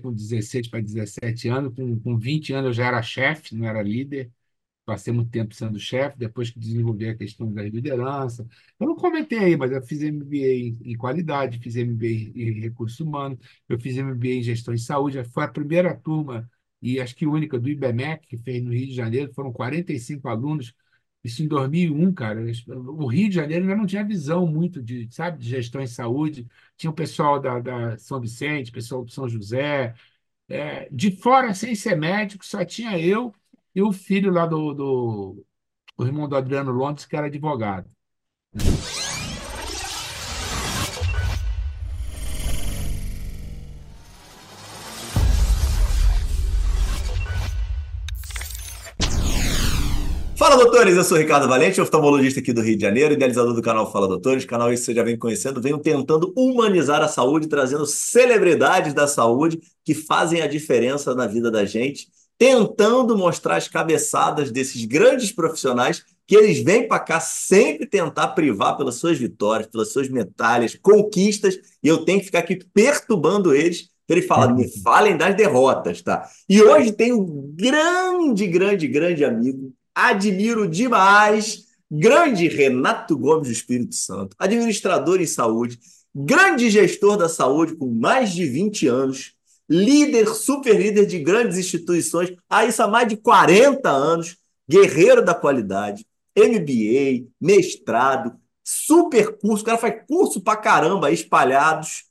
com 16 para 17 anos, com, com 20 anos eu já era chefe, não era líder. Passei muito tempo sendo chefe, depois que desenvolvi a questão da liderança. Eu não comentei aí, mas eu fiz MBA em, em qualidade, fiz MBA em recursos humanos, eu fiz MBA em gestão em saúde. Foi a primeira turma, e acho que única, do IBMEC, que fez no Rio de Janeiro. Foram 45 alunos isso em 2001, cara. O Rio de Janeiro ainda não tinha visão muito de, sabe, de gestão em saúde. Tinha o pessoal da, da São Vicente, pessoal do São José. É, de fora, sem ser médico, só tinha eu e o filho lá do, do o irmão do Adriano Londres, que era advogado. Doutores! Eu sou Ricardo Valente, oftalmologista aqui do Rio de Janeiro, idealizador do canal Fala Doutores. Canal esse você já vem conhecendo, venho tentando humanizar a saúde, trazendo celebridades da saúde que fazem a diferença na vida da gente, tentando mostrar as cabeçadas desses grandes profissionais que eles vêm para cá sempre tentar privar pelas suas vitórias, pelas suas medalhas, conquistas, e eu tenho que ficar aqui perturbando eles ele fala, me falem das derrotas, tá? E hoje tem um grande, grande, grande amigo, admiro demais. Grande Renato Gomes do Espírito Santo, administrador em saúde, grande gestor da saúde com mais de 20 anos, líder, super líder de grandes instituições, há isso há mais de 40 anos, guerreiro da qualidade, MBA, mestrado, super curso, o cara faz curso pra caramba espalhados.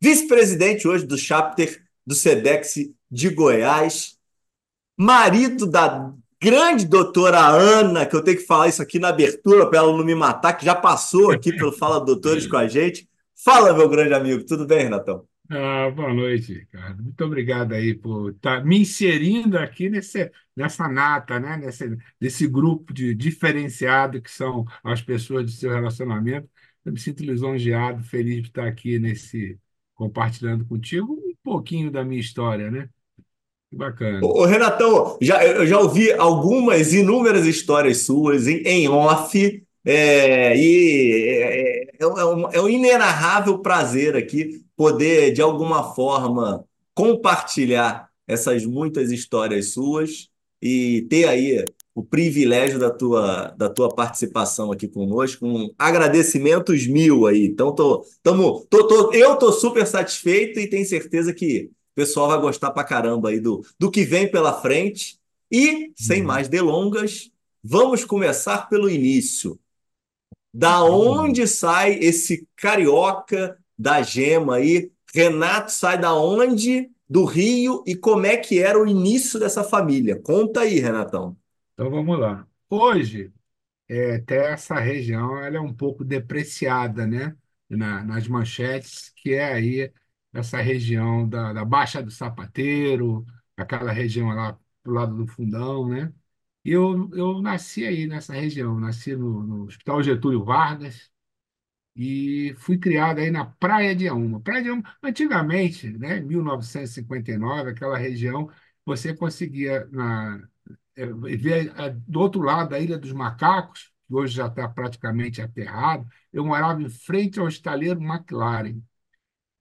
Vice-presidente hoje do chapter do SEDEX de Goiás, marido da grande doutora Ana, que eu tenho que falar isso aqui na abertura para ela não me matar, que já passou aqui pelo Fala Doutores com a gente. Fala, meu grande amigo, tudo bem, Renatão? Ah, boa noite, Ricardo. Muito obrigado aí por estar tá me inserindo aqui nesse, nessa nata, né? nesse, nesse grupo de diferenciado que são as pessoas do seu relacionamento. Eu me sinto lisonjeado, feliz de estar aqui nesse compartilhando contigo um pouquinho da minha história, né? Bacana. Ô, Renatão, já, eu já ouvi algumas, inúmeras histórias suas em, em off, é, e é, é, é, um, é um inenarrável prazer aqui poder, de alguma forma, compartilhar essas muitas histórias suas e ter aí o privilégio da tua, da tua participação aqui conosco. Um agradecimentos mil aí. Então, tô, tamo, tô, tô, eu tô super satisfeito e tenho certeza que o pessoal vai gostar pra caramba aí do, do que vem pela frente. E, sem uhum. mais delongas, vamos começar pelo início. Da uhum. onde sai esse carioca da gema aí? Renato sai da onde? Do Rio e como é que era o início dessa família? Conta aí, Renatão. Então vamos lá. Hoje, é, até essa região ela é um pouco depreciada, né? Na, nas manchetes, que é aí essa região da, da Baixa do Sapateiro, aquela região lá pro lado do Fundão, né? E eu, eu nasci aí nessa região, nasci no, no Hospital Getúlio Vargas e fui criado aí na Praia de Auma. Praia de Auma, antigamente, né, 1959, aquela região, você conseguia na, é, ver do outro lado da Ilha dos Macacos, que hoje já está praticamente aterrado, eu morava em frente ao estaleiro McLaren.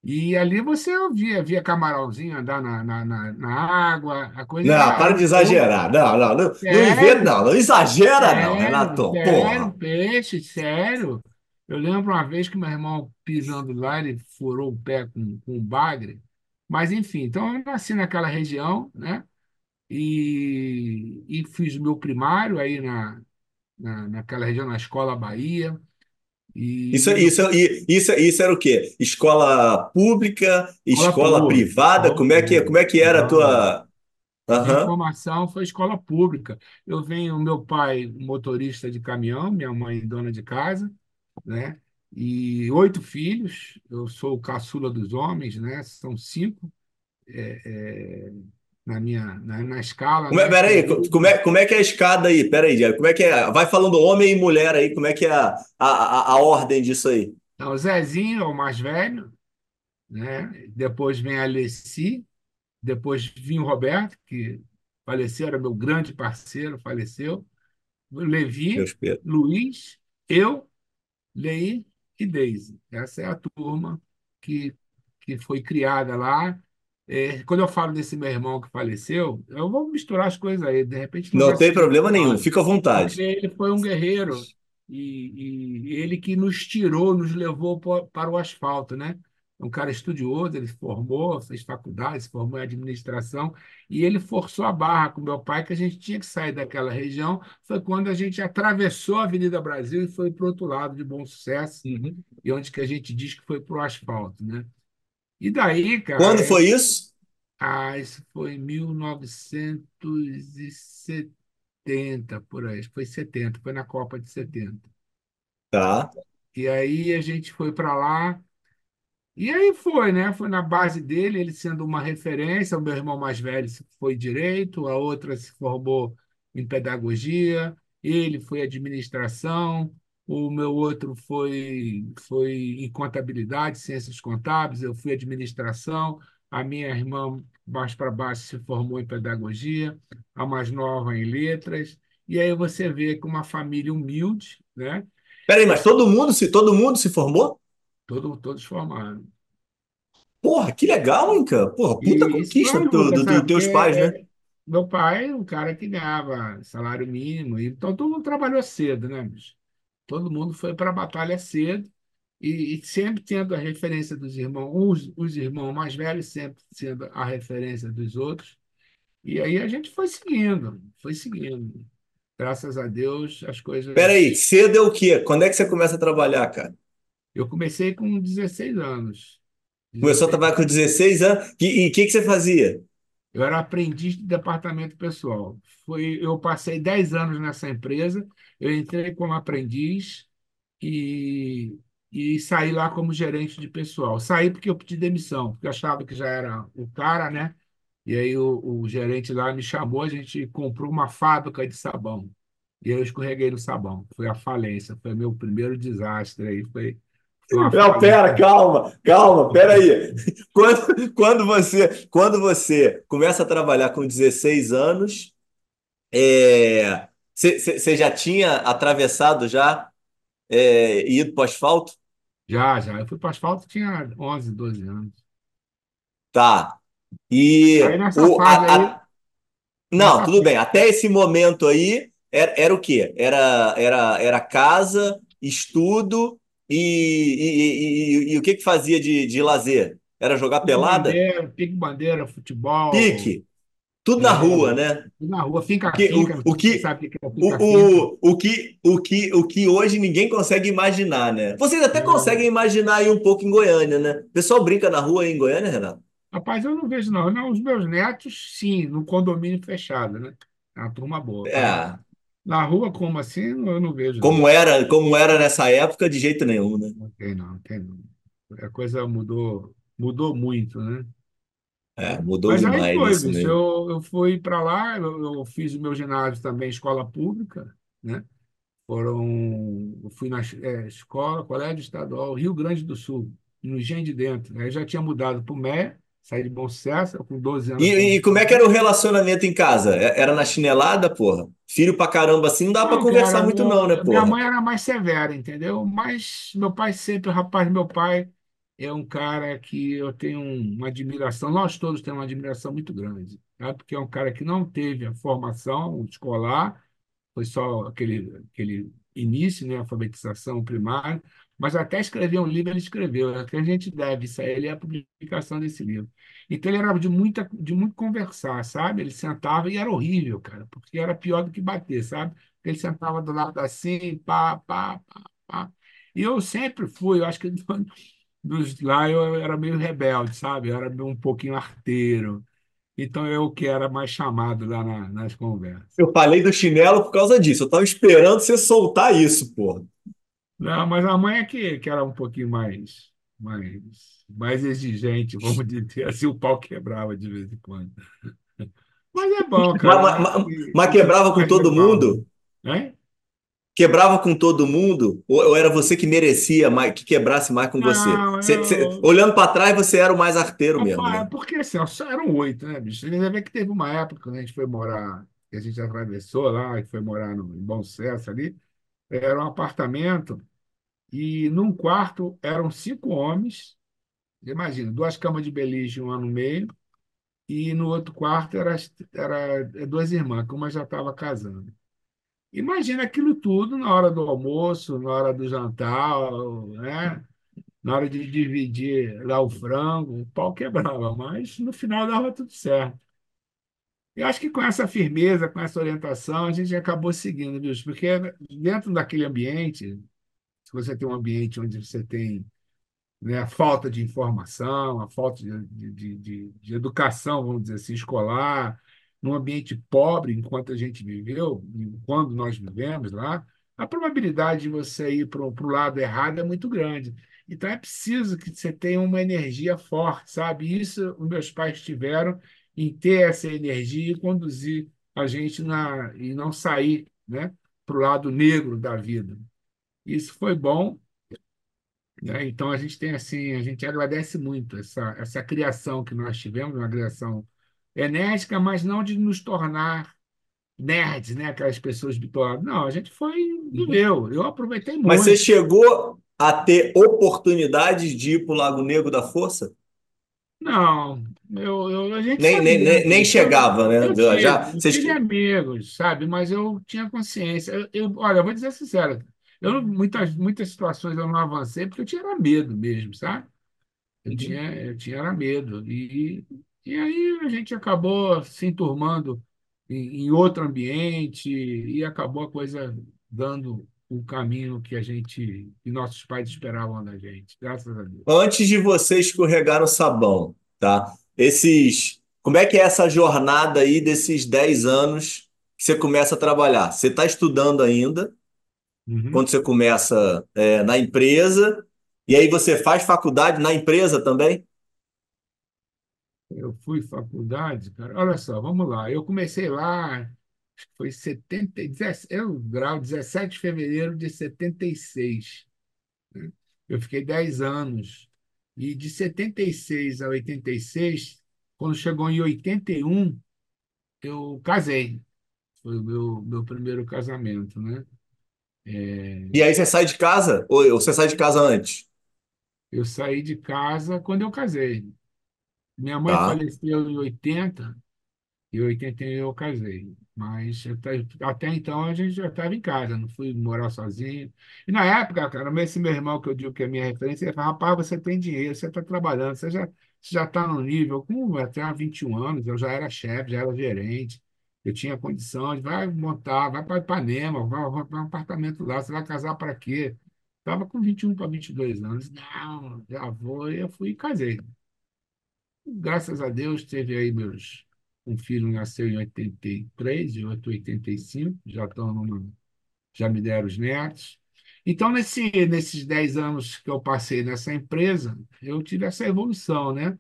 E ali você via, via camarãozinho andar na, na, na, na água, a coisa. Não, para de exagerar. Não, não, não, sério, não, não, não exagera, sério, não, Renato. Sério, Porra. peixe, sério. Eu lembro uma vez que meu irmão pisando lá, ele furou o pé com, com um bagre. Mas, enfim, então eu nasci naquela região, né? E, e fiz o meu primário aí na, na, naquela região, na Escola Bahia. E... Isso, isso, isso, isso era o quê? Escola pública, escola, escola pública, privada? Como, é que, como é que era a tua. Uhum. Minha formação foi escola pública. Eu venho, meu pai, motorista de caminhão, minha mãe, dona de casa, né? E oito filhos. Eu sou o caçula dos homens, né? São cinco. É, é na minha na, na escala. Como é, né? Peraí, como é, como é que é a escada aí? Peraí, Diego, como é que é? Vai falando homem e mulher aí, como é que é a, a, a ordem disso aí? Então, o Zezinho é o mais velho, né? depois vem a Alessi, depois vinha o Roberto, que faleceu, era meu grande parceiro, faleceu. O Levi, Luiz, eu, Lei e Deise. Essa é a turma que, que foi criada lá É, quando eu falo desse meu irmão que faleceu, eu vou misturar as coisas aí, de repente não Não tem problema nenhum, fica à vontade. ele foi um guerreiro e, e ele que nos tirou, nos levou para o asfalto, né? Um cara estudioso, ele formou, fez faculdade, se formou em administração e ele forçou a barra com meu pai que a gente tinha que sair daquela região. Foi quando a gente atravessou a Avenida Brasil e foi para o outro lado de Bom Sucesso, Uhum. e onde que a gente diz que foi para o asfalto, né? E daí, Quando cara, foi isso? ah, isso foi em 1970, por aí. Foi 70, foi na Copa de 70. Tá. E aí a gente foi para lá. E aí foi, né? Foi na base dele, ele sendo uma referência. O meu irmão mais velho foi direito, a outra se formou em pedagogia, ele foi administração, o meu outro foi, foi em contabilidade, ciências contábeis, eu fui administração, a minha irmã mais para baixo se formou em pedagogia, a mais nova em letras. E aí você vê que uma família humilde, né? Peraí, mas todo mundo se todo mundo se formou? Todo, todos formados. Porra, que legal, hein, cara? Porra, puta E conquista do, do, do sabe? Porque teus pais, né? é, meu pai é um cara que ganhava salário mínimo, então todo mundo trabalhou cedo, né, bicho? Todo mundo foi para a batalha cedo e, e sempre tendo a referência dos irmãos, os, os irmãos mais velhos sempre sendo a referência dos outros. E aí a gente foi seguindo, foi seguindo. Graças a Deus, as Peraí, coisas. cedo é o quê? Quando é que você começa a trabalhar, cara? Eu comecei com 16 anos. Começou a 16 trabalhar com 16 anos? E o que, que você fazia? Eu era aprendiz de departamento pessoal. Foi, eu passei 10 anos nessa empresa. Eu entrei como aprendiz e, e saí lá como gerente de pessoal. Saí porque eu pedi demissão, porque eu achava que já era o cara, né? E aí o, o gerente lá me chamou, a gente comprou uma fábrica de sabão. E eu escorreguei no sabão. Foi a falência, foi meu primeiro desastre aí, foi, Não, pera, calma, calma, pera aí. Quando, quando você, quando você começa a trabalhar com 16 anos, é, você você já tinha atravessado já é, e ido para o asfalto? Já, já. Eu fui para asfalto, tinha 11, 12 anos. Tá. Aí E nessa o, fase a, aí, a- não, nessa tudo bem. Até esse momento aí, era, era o quê? Era, era, era casa, estudo e, e, e, e- o que que fazia de, de lazer? Era jogar Pique pelada? bandeira, pique bandeira, futebol, Pique? Tudo na é, rua, né? na rua, Que, finca-finca, não o, o que, sabe o que é o, o, o que, o que, o que hoje ninguém consegue imaginar, né? Vocês até É, conseguem imaginar aí um pouco em Goiânia, né? O pessoal brinca na rua aí em Goiânia, Renato? rapaz, eu não vejo, não. Não, os meus netos, sim, no condomínio fechado, né? É uma turma boa. É, na rua, como assim, eu não vejo, como era, como era nessa época, de jeito nenhum, né? Não tem, não, tem, não. A coisa mudou, mudou muito, né? É, mudou Mas aí demais foi, isso bicho. Eu, eu fui para lá, eu, eu fiz o meu ginásio também, escola pública, né? Foram, eu fui na é, escola, Colégio Estadual, Rio Grande do Sul, no Engenho de Dentro. Aí já tinha mudado para o MEC, saí de Bom Sucesso, com 12 anos E, e para como é que era o relacionamento em casa? É- Era na chinelada, porra? Filho pra caramba assim, não dá pra Não, conversar cara, muito não, né, meu- minha porra? mãe era mais severa, entendeu? Mas meu pai sempre, rapaz, meu pai é um cara que eu tenho um, uma admiração, nós todos temos uma admiração muito grande, tá? Porque é um cara que não teve a formação escolar, foi só aquele, aquele início, né, alfabetização primária, mas até escrever um livro ele escreveu, é que a gente deve isso a ele é a publicação desse livro. Então ele era de muita, de muito conversar, sabe? Ele sentava e era horrível, cara, porque era pior do que bater, sabe? Ele sentava do lado assim, pá, pá, pá, pá. E eu sempre fui, eu acho que dos lá eu era meio rebelde, sabe? Eu era um pouquinho arteiro. Então eu que era mais chamado lá na- nas conversas. Eu falei do chinelo por causa disso. Eu tava esperando você soltar isso, porra. Não, mas a mãe é que, que era um pouquinho mais, mais, mais exigente, vamos dizer assim, o pau quebrava de vez em quando. Mas é bom, cara, mas- acho mas- mas quebrava é com todo mundo? né? Quebrava com todo mundo? Ou, ou era você que merecia mais, que quebrasse mais com você? Não, Você- você- eu. olhando pra trás, você era o mais arteiro mesmo, né? porque assim, eram oito, né, bicho? Você vê que teve uma época quando a gente foi morar, que a gente atravessou lá, que foi morar no, em Bom Sucesso ali, era um apartamento e num quarto eram cinco homens, imagina, duas camas de beliche, uma no meio. e no outro quarto era, era duas irmãs, que uma já estava casando. Imagina aquilo tudo na hora do almoço, na hora do jantar, né? Na hora de dividir lá o frango, o pau quebrava, mas no final dava tudo certo. Eu acho que com essa firmeza, com essa orientação, a gente acabou seguindo, viu? Porque dentro daquele ambiente, se você tem um ambiente onde você tem né, a falta de informação, a falta de, de, de, de, educação, vamos dizer assim, escolar, num ambiente pobre, enquanto a gente viveu, quando nós vivemos lá, a probabilidade de você ir para o lado errado é muito grande. Então é preciso que você tenha uma energia forte, sabe? Isso os meus pais tiveram em ter essa energia e conduzir a gente na, e não sair né, para o lado negro da vida. Isso foi bom né? Então a gente tem assim, a gente agradece muito essa, essa criação que nós tivemos, uma criação enérgica, mas não de nos tornar nerds, né? Aquelas pessoas bitoladas. Não, a gente foi, viveu. Eu aproveitei muito. Mas você chegou a ter oportunidades de ir para o Lago Negro da Força? Não, eu, eu, a gente nem, sabia, nem, nem, nem chegava, né? Eu, eu Já, eu vocês... amigos, sabe? Mas eu tinha consciência. Eu, eu, olha, eu vou dizer sincero, eu, muitas, muitas situações eu não avancei porque eu tinha medo mesmo, sabe? Eu Uhum. tinha, eu tinha era medo. E, e aí a gente acabou se enturmando em, em outro ambiente e acabou a coisa dando o caminho que a gente, que nossos pais esperavam da gente, graças a Deus. Antes de você escorregar no sabão, tá? Esses. Como é que é essa jornada aí desses 10 anos que você começa a trabalhar? Você está estudando ainda, Uhum. quando você começa é, na empresa, e aí você faz faculdade na empresa também? Eu fui faculdade, cara. Olha só, vamos lá. Eu comecei lá, acho que foi 70, 17, eu grau 17 de fevereiro de 76. né? Eu fiquei 10 anos. E de 76 a 86, quando chegou em 81, eu casei. Foi o meu, meu primeiro casamento, né? E aí você sai de casa? Ou você sai de casa antes? Eu saí de casa quando eu casei. Minha mãe Tá. faleceu em 80, e em 81 eu casei. Mas até, até então a gente já estava em casa, não fui morar sozinho. E na época, cara, esse meu irmão que eu digo que é minha referência, ele falava, rapaz, você tem dinheiro, você está trabalhando, você já você já está no nível, com até 21 anos, eu já era chefe, já era gerente, eu tinha condições, vai montar, vai para Ipanema, vai, para um apartamento lá, você vai casar para quê? Estava com 21 para 22 anos. Não, já vou, eu fui e casei. Graças a Deus, teve aí meus. Um filho nasceu em 83, e outro em 85, já estão numa, já me deram os netos. Então, nesse, nesses 10 anos que eu passei nessa empresa, eu tive essa evolução, né?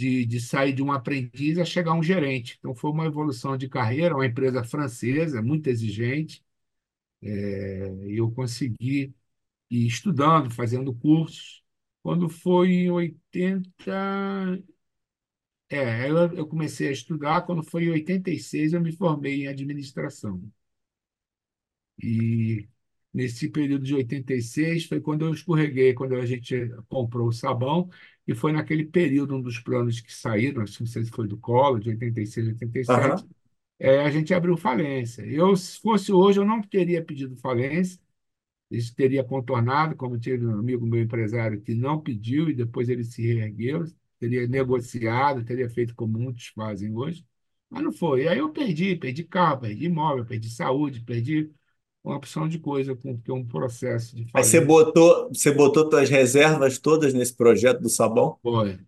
De, de sair de um aprendiz a chegar a um gerente. Então, foi uma evolução de carreira, uma empresa francesa, muito exigente, e eu consegui ir estudando, fazendo cursos. Quando foi em 80, É, eu comecei a estudar, quando foi em 86 eu me formei em administração. E nesse período de 86 foi quando eu escorreguei, quando a gente comprou o sabão, e foi naquele período, um dos planos que saíram, acho que não sei se foi do Collor, de 86, 87, Aham. é, a gente abriu falência. Eu, se fosse hoje, eu não teria pedido falência, isso teria contornado, como teve um amigo meu empresário que não pediu e depois ele se reergueu, teria negociado, teria feito como muitos fazem hoje, mas não foi. E aí eu perdi, perdi carro, perdi imóvel, perdi saúde, perdi uma opção de coisa, porque um processo de Aí você botou, você botou suas reservas todas nesse projeto do sabão? foi.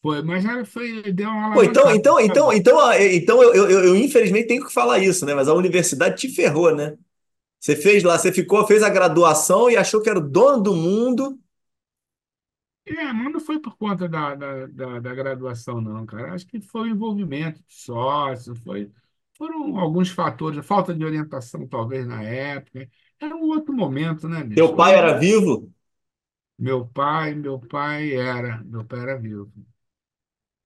Foi, mas ela foi, deu uma Pô, então, alavancada, então, então, então, ah, então eu, eu, eu, eu, infelizmente tenho que falar isso, né? Mas a universidade te ferrou, né? Você fez lá, você ficou, fez a graduação e achou que era o dono do mundo. É, mas não foi por conta da, da, da, da graduação, não, cara. Acho que foi o envolvimento de sócio, foi, foram alguns fatores, a falta de orientação, talvez, na época. Era um outro momento, né, Teu bicho? pai Hoje, era vivo meu pai, meu pai era, meu pai era vivo.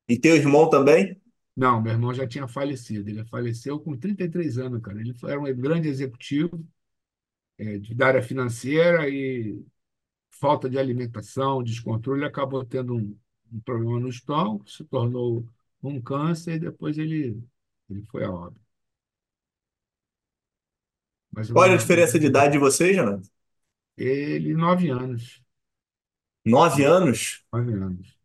e teu irmão também? Não, meu irmão já tinha falecido. Ele faleceu com 33 anos, cara. Ele era um grande executivo, é, de, da área financeira e falta de alimentação, descontrole, acabou tendo um, um problema no estômago, se tornou com câncer e depois ele, ele foi a óbito. Mas Qual é a diferença de idade de vocês, Jonathan? ele, nove anos. Nove anos? Nove anos.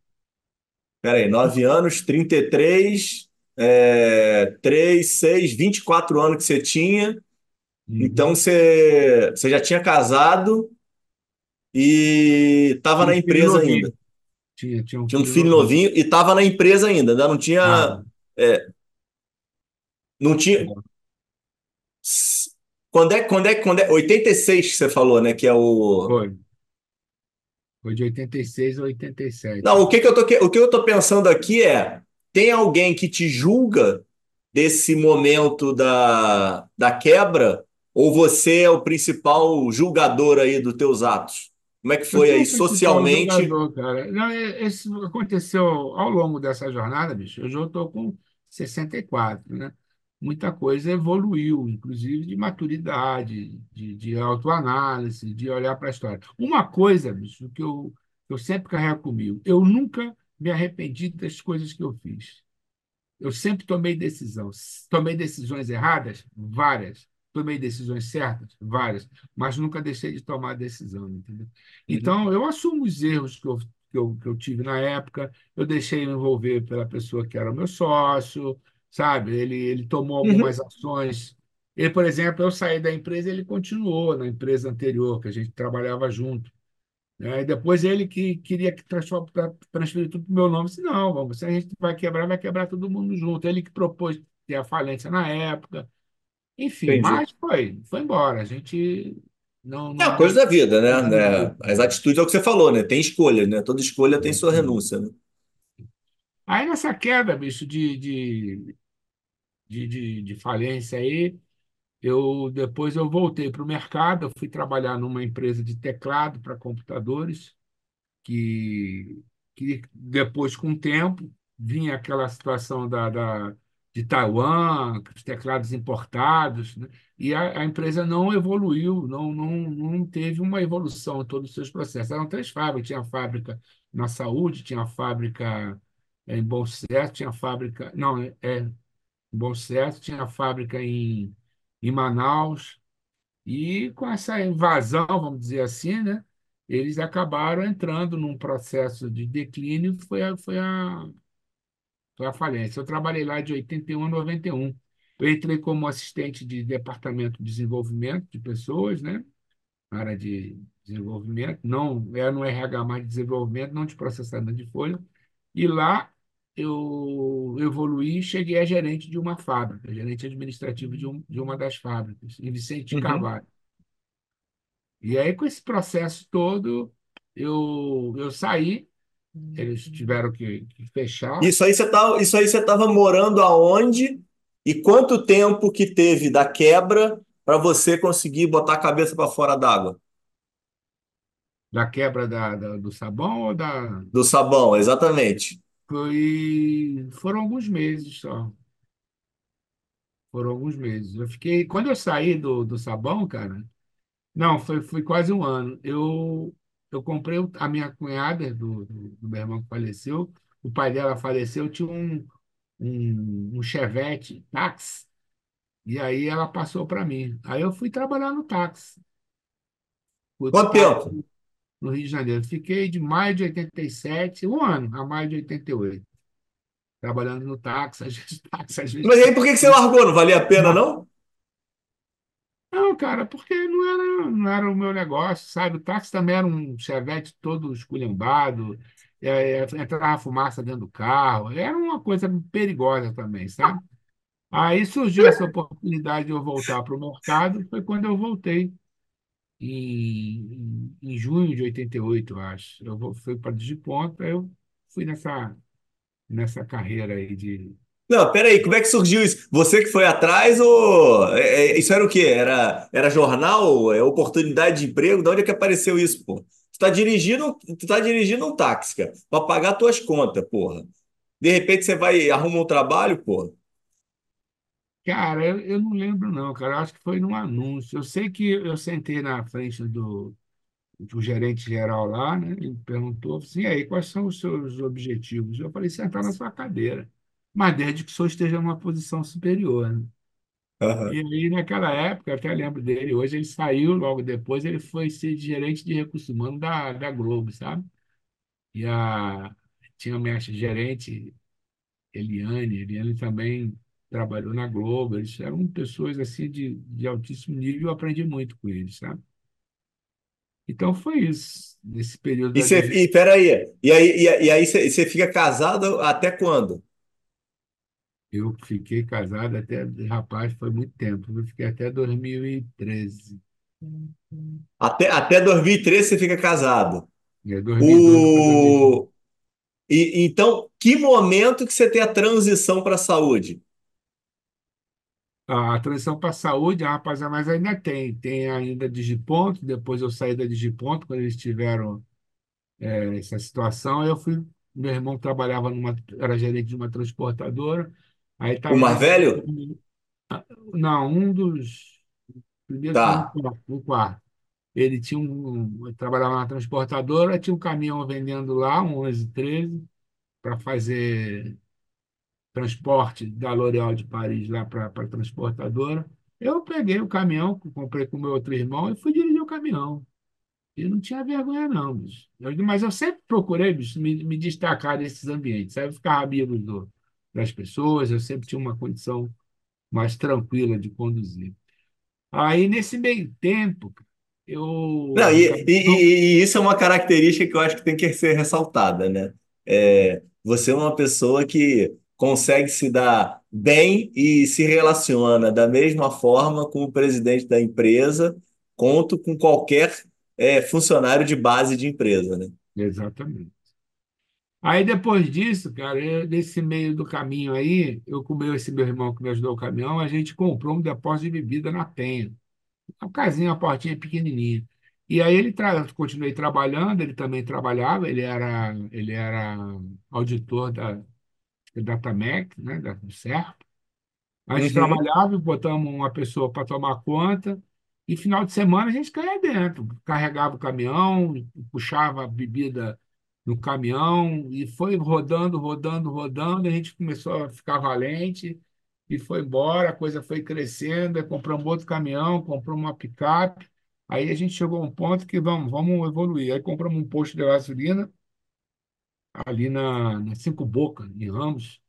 Peraí, nove anos, 33, é, 3, 6, 24 anos que você tinha. Então Uhum. você, você já tinha casado e estava Tinha na um filho empresa ainda. novinho. Tinha, tinha um Tinha um filho filho novinho. novinho e estava na empresa ainda. Ainda não tinha. Ah, é, não tinha. Quando é, quando é, quando é? 86 que você falou, né? Que é o. foi. Foi de 86 a Não, 87. o que que eu tô, o que eu tô pensando aqui é: tem alguém que te julga desse momento da, da quebra? Ou você é o principal julgador aí dos teus atos? Como é que foi aí socialmente? jogador, cara. Não, é- isso aconteceu ao longo dessa jornada, bicho. Eu já estou com 64, né? Muita coisa evoluiu, inclusive de maturidade, de, de autoanálise, de olhar para a história. Uma coisa, bicho, que eu, eu sempre carrego comigo, eu nunca me arrependi das coisas que eu fiz. Eu sempre tomei decisão. Tomei decisões erradas? Várias. Tomei decisões certas? Várias. Mas nunca deixei de tomar decisão, entendeu? Então, eu assumo os erros que eu, que eu, que eu tive na época. Eu deixei me envolver pela pessoa que era o meu sócio, sabe? Ele, ele tomou Uhum. algumas ações. Ele, por exemplo, eu saí da empresa, ele continuou na empresa anterior, que a gente trabalhava junto. Né? E depois ele que queria que transferir tudo para o meu nome. Eu disse, não, vamos, se a gente vai quebrar, vai quebrar todo mundo junto. Ele que propôs ter a falência na época. Enfim, Entendi. mas foi, foi embora. A gente não, É a não, coisa da vida, né? não né? As atitudes é o que você falou, né? Tem escolha, né? Toda escolha tem sua renúncia, né? Aí nessa queda, bicho, de, de, de, de, de falência aí, eu depois eu voltei para o mercado, eu fui trabalhar numa empresa de teclado para computadores. que, que depois, com o tempo, vinha aquela situação da, da, de Taiwan, os teclados importados, né? e a, a empresa não evoluiu, não, não, não teve uma evolução em todos os seus processos. Eram três fábricas, tinha a fábrica na saúde, tinha a fábrica em Bom Sucesso, tinha fábrica, não, é, é, em Bom Sucesso, tinha fábrica em, em Manaus, e com essa invasão, vamos dizer assim, né, eles acabaram entrando num processo de declínio, foi a, foi a, foi a falência. Eu trabalhei lá de 81 a 91. Eu entrei como assistente de departamento de desenvolvimento de pessoas, né, na área de desenvolvimento, não era no RH mais de desenvolvimento, não de processamento de folha. E lá eu evoluí e cheguei a gerente de uma fábrica, gerente administrativo de, um, de uma das fábricas, em Vicente de Uhum. Carvalho. E aí, com esse processo todo, eu, eu saí, eles tiveram que, que fechar Isso aí você tá, isso aí você estava morando aonde? E quanto tempo que teve da quebra para você conseguir botar a cabeça para fora d'água? da quebra da, da- do sabão ou da. Do sabão, exatamente. Foi, foram alguns meses só. Foram alguns meses. Eu fiquei. Quando eu saí do, do sabão, cara, não, foi, foi quase um ano. Eu, eu comprei o- a minha cunhada do, do, do meu irmão que faleceu, o pai dela faleceu, tinha um, um, um Chevette táxi. E aí ela passou para mim. Aí eu fui trabalhar no táxi, fui Quanto tempo? No Rio de Janeiro. Fiquei de maio de 87, um ano, a maio de 88, trabalhando no táxi, às vezes táxi, às vezes. Mas aí por que você largou? Não valia a pena, Não, não? não, cara, porque não era, não era o meu negócio, sabe? O táxi também era um Chevette todo esculhambado, é, é, entrava fumaça dentro do carro, era uma coisa perigosa também, sabe? Aí surgiu essa oportunidade de eu voltar para o mercado, foi quando eu voltei. Em, em, junho de 88, eu acho. Eu fui para Digiponto, aí eu fui nessa, nessa carreira aí de. Não, peraí, como é que surgiu isso? Você que foi atrás ou é, é, isso era o quê? Era, era jornal? É oportunidade de emprego? De onde é que apareceu isso, pô? Tu tá dirigindo, tu tá dirigindo um táxi, cara, pra pagar tuas contas, porra. De repente você vai arruma um trabalho, porra. Cara, eu, eu não lembro, não, cara. Eu acho que foi num anúncio. Eu sei que eu sentei na frente do, do gerente geral lá, né? Ele perguntou assim: e aí, quais são os seus objetivos? Eu falei: sentar na sua cadeira. mas desde que o senhor esteja numa posição superior, né? E Aham. aí, naquela época, eu até lembro dele, hoje ele saiu, logo depois ele foi ser gerente de recursos humanos da, da Globo, sabe? E a, tinha a minha gerente, Eliane, Eliane também trabalhou na Globo, eles eram pessoas assim de, de altíssimo nível, eu aprendi muito com eles, sabe? Então foi isso, nesse período E da gestão. e peraí, e aí, e, aí você, fica casado até quando? Eu fiquei casado até, rapaz, foi muito tempo, eu fiquei até 2013, Até, até 2013 você fica casado. é, 2012 para 2013. O, e, então, que momento que você tem a transição para a saúde? A transição para a saúde, ah, rapaz, mas ainda tem. Tem ainda Digiponto, depois eu saí da Digiponto, quando eles tiveram eh, essa situação. Eu fui, meu irmão trabalhava numa, era gerente de uma transportadora, aí O estava mais velho? Não, um dos um Tá. quarto. Um quarto. Ele tinha um, trabalhava na transportadora, tinha um caminhão vendendo lá, um 11, 13, para fazer transporte da L'Oréal de Paris lá para a transportadora. Eu peguei o caminhão, comprei com o meu outro irmão e fui dirigir o caminhão. E não tinha vergonha, não, bicho. Eu- mas eu sempre procurei, bicho, me, me destacar desses ambientes. Eu ficava amigo do, das pessoas, eu sempre tinha uma condição mais tranquila de conduzir. Aí, nesse meio tempo, Não, eu e, não- e- e isso é uma característica que eu acho que tem que ser ressaltada, né? É, você é uma pessoa que consegue se dar bem e se relaciona da mesma forma com o presidente da empresa, quanto com qualquer é, funcionário de base de empresa, né? Exatamente. Aí depois disso, cara, eu- nesse meio do caminho aí, eu com esse meu irmão que me ajudou o caminhão, a gente comprou um depósito de bebida na Penha. Uma casinha, uma portinha pequenininha. E aí ele tra continuei trabalhando, ele também trabalhava, ele era, ele era auditor da Datamec, né, da, CERP. A gente Uhum. trabalhava botamos uma pessoa para tomar conta, e final de semana a gente caía dentro, carregava o caminhão, puxava a bebida no caminhão, e foi rodando, rodando, rodando, a gente começou a ficar valente, e foi embora, a coisa foi crescendo, compramos outro caminhão, compramos uma picape, aí a gente chegou a um ponto que vamos, vamos evoluir. Aí compramos um posto de gasolina ali na, na Cinco Boca, em Ramos,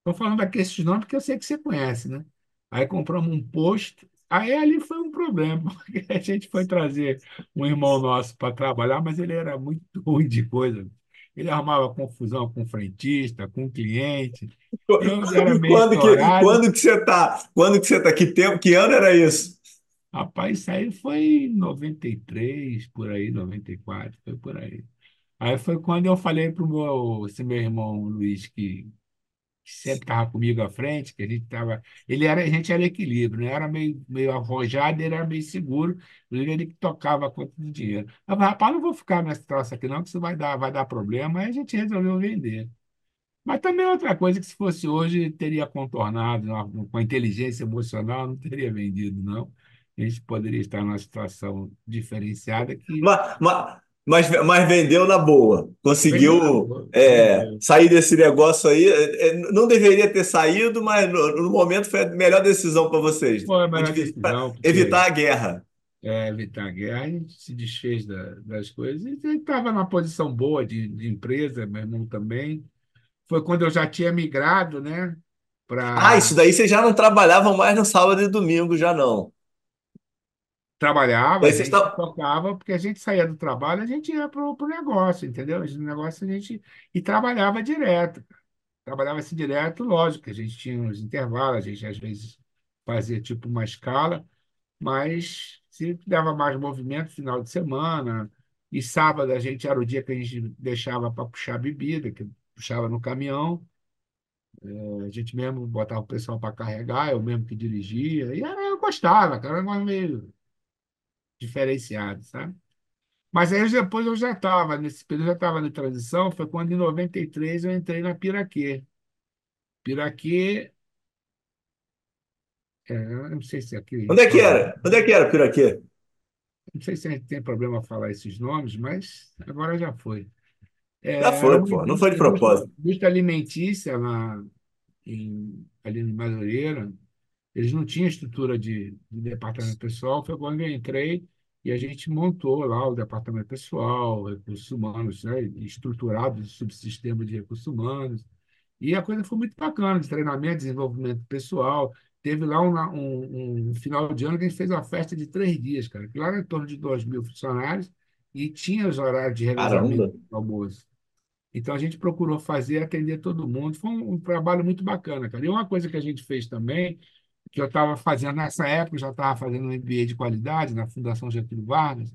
Estou falando aqui esses nomes porque eu sei que você conhece, né? Aí compramos um posto. Aí ali foi um problema, porque a gente foi trazer um irmão nosso para trabalhar, mas ele era muito ruim de coisa. Ele arrumava confusão com o frentista, com o cliente. Quando que, quando que você tá? Quando que você tá? Que tempo, que ano era isso? Rapaz, isso aí foi em 93, por aí, 94, foi por aí. Aí foi quando eu falei para o meu, esse meu irmão Luiz, que que sempre estava comigo à frente, que a gente estava. Ele era, a gente era equilíbrio, né? Era meio, meio arrojado, ele era meio seguro, inclusive ele que tocava a conta do dinheiro. Eu falei, rapaz, não vou ficar nessa troça aqui, não, que isso vai dar, vai dar problema. Aí a gente resolveu vender. Mas também é outra coisa que, se fosse hoje, teria contornado com a inteligência emocional, não teria vendido, não. A gente poderia estar numa situação diferenciada que mas, mas, mas vendeu na boa. vendeu na Conseguiu boa, é, sair desse negócio aí. É, é, não deveria ter saído, mas no, no momento foi a melhor decisão para vocês. Foi a Pra melhor decisão, evitar a guerra. é, evitar a guerra, a gente se desfez da- das coisas e estava numa posição boa de, de empresa, meu irmão também. Foi quando eu já tinha migrado, né, Ah, para isso daí vocês já não trabalhavam mais no sábado e domingo, já não. Trabalhava, a vocês gente tocava, porque a gente saía do trabalho, a gente ia para o negócio, entendeu? O negócio a gente e trabalhava direto, trabalhava assim direto, lógico, a gente tinha uns intervalos, a gente às vezes fazia tipo uma escala, mas se dava mais movimento final de semana. E sábado a gente era o dia que a gente deixava para puxar bebida, que puxava no caminhão. A gente mesmo botava o pessoal para carregar, eu mesmo que dirigia. E era, eu gostava, cara, era um negócio meio diferenciado, sabe? Mas aí depois eu já estava, nesse período eu já estava na transição, foi quando em 93 eu entrei na Piraquê. Piraquê, é, eu não sei se aqui a Onde é que era? Onde é que era, Piraquê? não sei se a gente tem problema falar esses nomes, mas agora já foi. Já É, era foi, pô. Não foi de propósito. indústria alimentícia na, em, ali em Madureira, eles não tinham estrutura de, de departamento pessoal, foi quando eu entrei e a gente montou lá o departamento pessoal, recursos humanos, né, estruturado de subsistema de recursos humanos. E a coisa foi muito bacana, de treinamento, desenvolvimento pessoal. Teve lá um, um, um final de ano que a gente fez uma festa de três dias, cara, que lá era em torno de dois mil funcionários e tinha os horários de revezamento do almoço. Então a gente procurou fazer, atender todo mundo. Foi um, um trabalho muito bacana, cara. E uma coisa que a gente fez também, que eu estava fazendo nessa época, já estava fazendo um MBA de qualidade na Fundação Getúlio Vargas,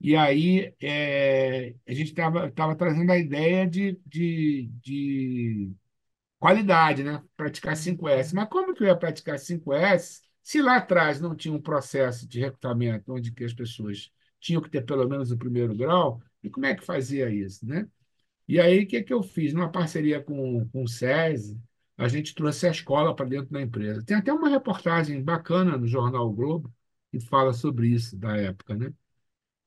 e aí é, a gente estava tava trazendo a ideia de, de, de qualidade, né? Praticar cinco s Mas como que eu ia praticar cinco s se lá atrás não tinha um processo de recrutamento onde que as pessoas tinham que ter pelo menos o primeiro grau? E como é que fazia isso, né? E aí, o que, que eu fiz? Numa parceria com, com o SESI, a gente trouxe a escola para dentro da empresa. Tem até uma reportagem bacana no jornal o Globo que fala sobre isso da época, né?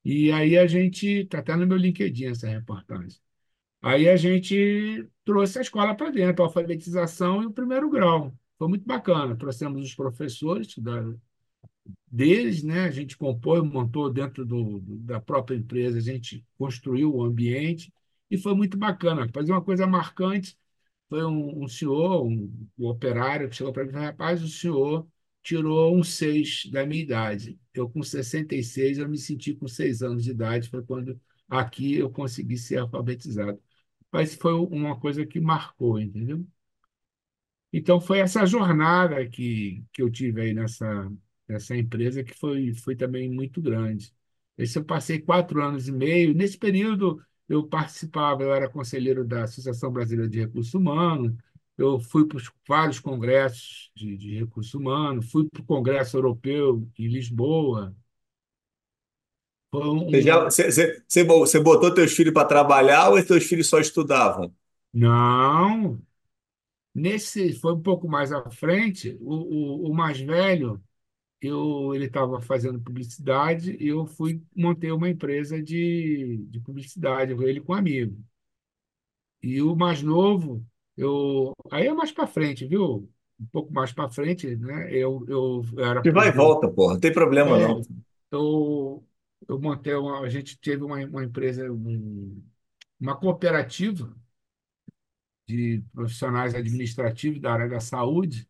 E aí a gente, está até no meu LinkedIn essa reportagem. Aí a gente trouxe a escola para dentro, a alfabetização e o primeiro grau. Foi muito bacana. Trouxemos os professores da, deles, né? A gente compôs, montou dentro do, da própria empresa, a gente construiu o ambiente e foi muito bacana. Fazer uma coisa marcante foi um, um senhor, um, um operário, que chegou para mim e falou: rapaz, o senhor tirou um seis da minha idade. Eu, com 66, eu me senti com seis anos de idade. Foi quando aqui eu consegui ser alfabetizado. Mas foi uma coisa que marcou, entendeu? Então, foi essa jornada que, que eu tive aí nessa, nessa empresa que foi, foi também muito grande. Esse eu passei quatro anos e meio. Nesse período, eu participava, eu era conselheiro da Associação Brasileira de Recursos Humanos, eu fui para vários congressos de, de recursos humanos, fui para o Congresso Europeu em Lisboa. Foi Você, já, um... você, você, você bo- você botou teus filhos para trabalhar ou teus filhos só estudavam? Não, nesse foi um pouco mais à frente, o, o, o mais velho, eu, ele estava fazendo publicidade e eu fui montei uma empresa de, de publicidade, ele com um amigo. E o mais novo, eu aí é mais para frente, viu? Um pouco mais para frente, né? Eu, eu, era Que vai e volta, porra, não tem problema É, não. eu, eu montei uma, a gente teve uma, uma empresa, um- uma cooperativa de profissionais administrativos da área da saúde.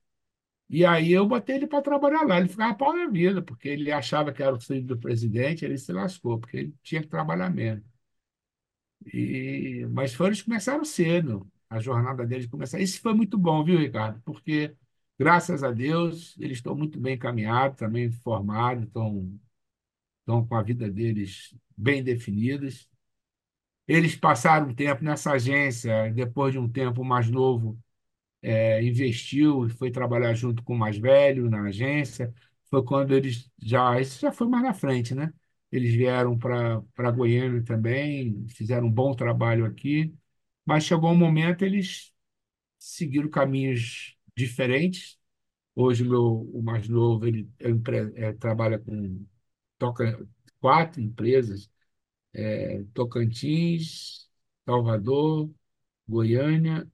E aí eu botei ele para trabalhar lá. Ele ficava pau na vida, porque ele achava que era o filho do presidente, ele se lascou, porque ele tinha que trabalhar mesmo. E, mas foi, eles começaram cedo, a jornada deles começar. Isso foi muito bom, viu, Ricardo? Porque, graças a Deus, eles estão muito bem encaminhados, também formados, estão, estão com a vida deles bem definidas. Eles passaram um tempo nessa agência, depois de um tempo mais novo, é, investiu e foi trabalhar junto com o mais velho na agência. Foi quando eles já, isso já foi mais na frente, né? Eles vieram para Goiânia também, fizeram um bom trabalho aqui, mas chegou um momento eles seguiram caminhos diferentes. Hoje meu o mais novo ele é é, trabalha com toca quatro empresas, é, Tocantins, Salvador, Goiânia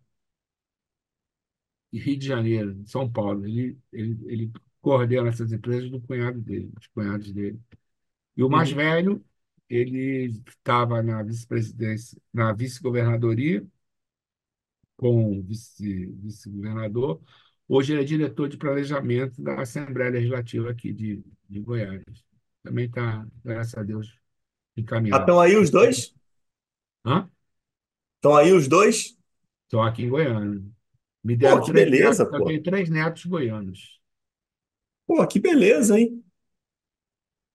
e Rio de Janeiro, São Paulo. Ele, ele, ele coordena essas empresas do cunhado dele, dos cunhados dele. E o mais Uhum. velho, ele estava na vice-presidência, na vice-governadoria, com o vice, vice-governador. Hoje ele é diretor de planejamento da Assembleia Legislativa aqui de, de Goiás. Também está, graças a Deus, Ah, encaminhado. estão aí os dois? Hã? Estão aí os dois? Estou aqui em Goiânia. Me Pô, deram que três beleza, netos, eu pô. tenho três netos goianos. Pô, que beleza, hein?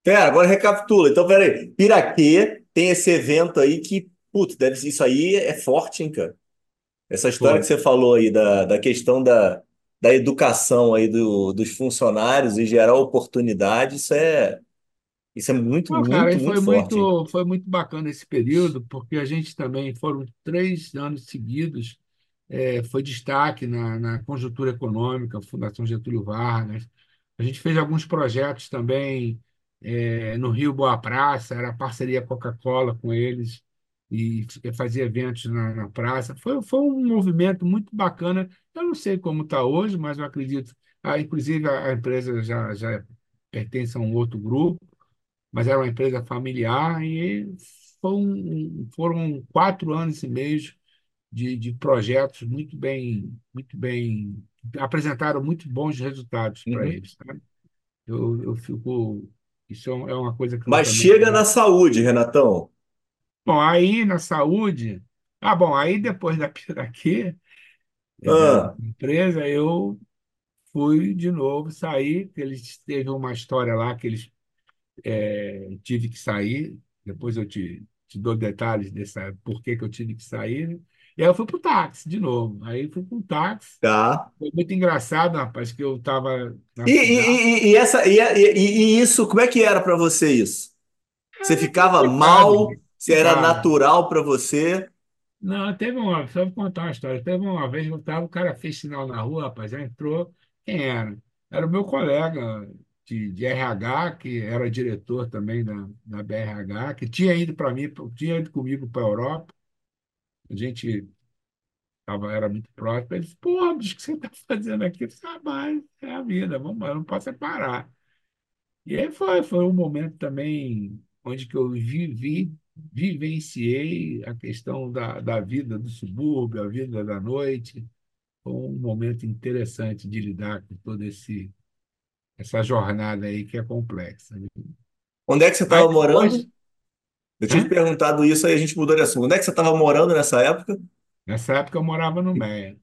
Pera, agora recapitula. Então, peraí. Piraquê tem esse evento aí que, putz, deve isso aí é forte, hein, cara? Essa história Foi. que você falou aí da, da questão da, da educação aí do, dos funcionários e gerar oportunidade, isso é, isso é muito, Pô, cara, muito, foi muito forte, muito, foi muito bacana esse período, porque a gente também foram três anos seguidos, é, foi destaque na, na conjuntura econômica, Fundação Getúlio Vargas. A gente fez alguns projetos também é, no Rio Boa Praça, era parceria Coca-Cola com eles. e fazia eventos na, na praça. Foi, foi um movimento muito bacana. Eu não sei como está hoje, mas eu acredito. Ah, inclusive, a, a empresa já, já pertence a um outro grupo, mas era uma empresa familiar e foi um, foram quatro anos e meio de, de projetos muito bem, muito bem, apresentaram muito bons resultados para Uhum. eles. Sabe? Eu, eu fico. Isso é uma coisa que Mas também. chega na saúde, Renatão. Bom, aí na saúde. Ah, bom, aí depois da Piraquê, eh, da Ah, empresa, eu fui de novo sair. Eles teve uma história lá que eles eh, tive que sair. Depois eu te, te dou detalhes dessa por que que eu tive que sair. E aí eu fui para o táxi de novo. Aí fui para o táxi. tá. Foi muito engraçado, rapaz, que eu estava na E, e, e, e essa, e, e, e isso, como é que era para você isso? Você Era ficava mal? Se era natural para você? Não, teve uma, só vou contar uma história. Teve uma vez que eu estava, o cara fez sinal na rua, rapaz, já entrou. Quem era? Era o meu colega de, de RH, que era diretor também da, da BRH, que tinha ido para mim, tinha ido comigo para a Europa. A gente tava, era muito próximo. Ele disse, porra, bicho, o que você está fazendo aqui? Eu disse, ah, mas é a vida, vamos, eu não posso parar. E aí foi, foi um momento também onde que eu vivi, vivenciei a questão da, da vida do subúrbio, a vida da noite. Foi um momento interessante de lidar com toda esse, essa jornada aí que é complexa. Onde é que você estava morando? depois, Eu tinha te perguntado isso, aí a gente mudou de assunto. Onde é que você estava morando nessa época? Nessa época eu morava no Meia.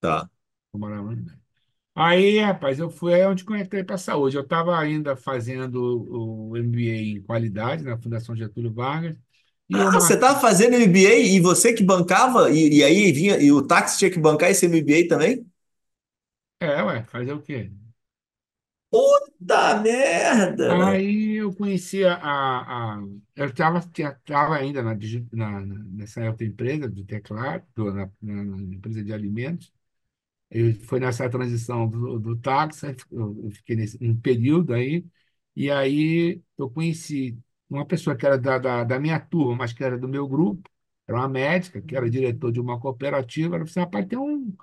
Tá. Eu morava no Meia. Aí, rapaz, eu fui aí onde que eu entrei para a saúde. Eu estava ainda fazendo o MBA em qualidade na Fundação Getúlio Vargas, e eu Ah, você estava fazendo MBA e você que bancava? E, e aí vinha, e o táxi tinha que bancar esse MBA também? É, ué, fazer o quê? Puta merda! Aí eu conhecia a, a eu estava tava ainda na, na, nessa outra empresa de teclado, do- na, na- empresa de alimentos. Eu, foi nessa transição do, do táxi, eu, fiquei nesse um período aí, e aí eu conheci uma pessoa que era da, da, da minha turma, mas que era do meu grupo, era uma médica, que era diretor de uma cooperativa. Ela disse, rapaz, tem um,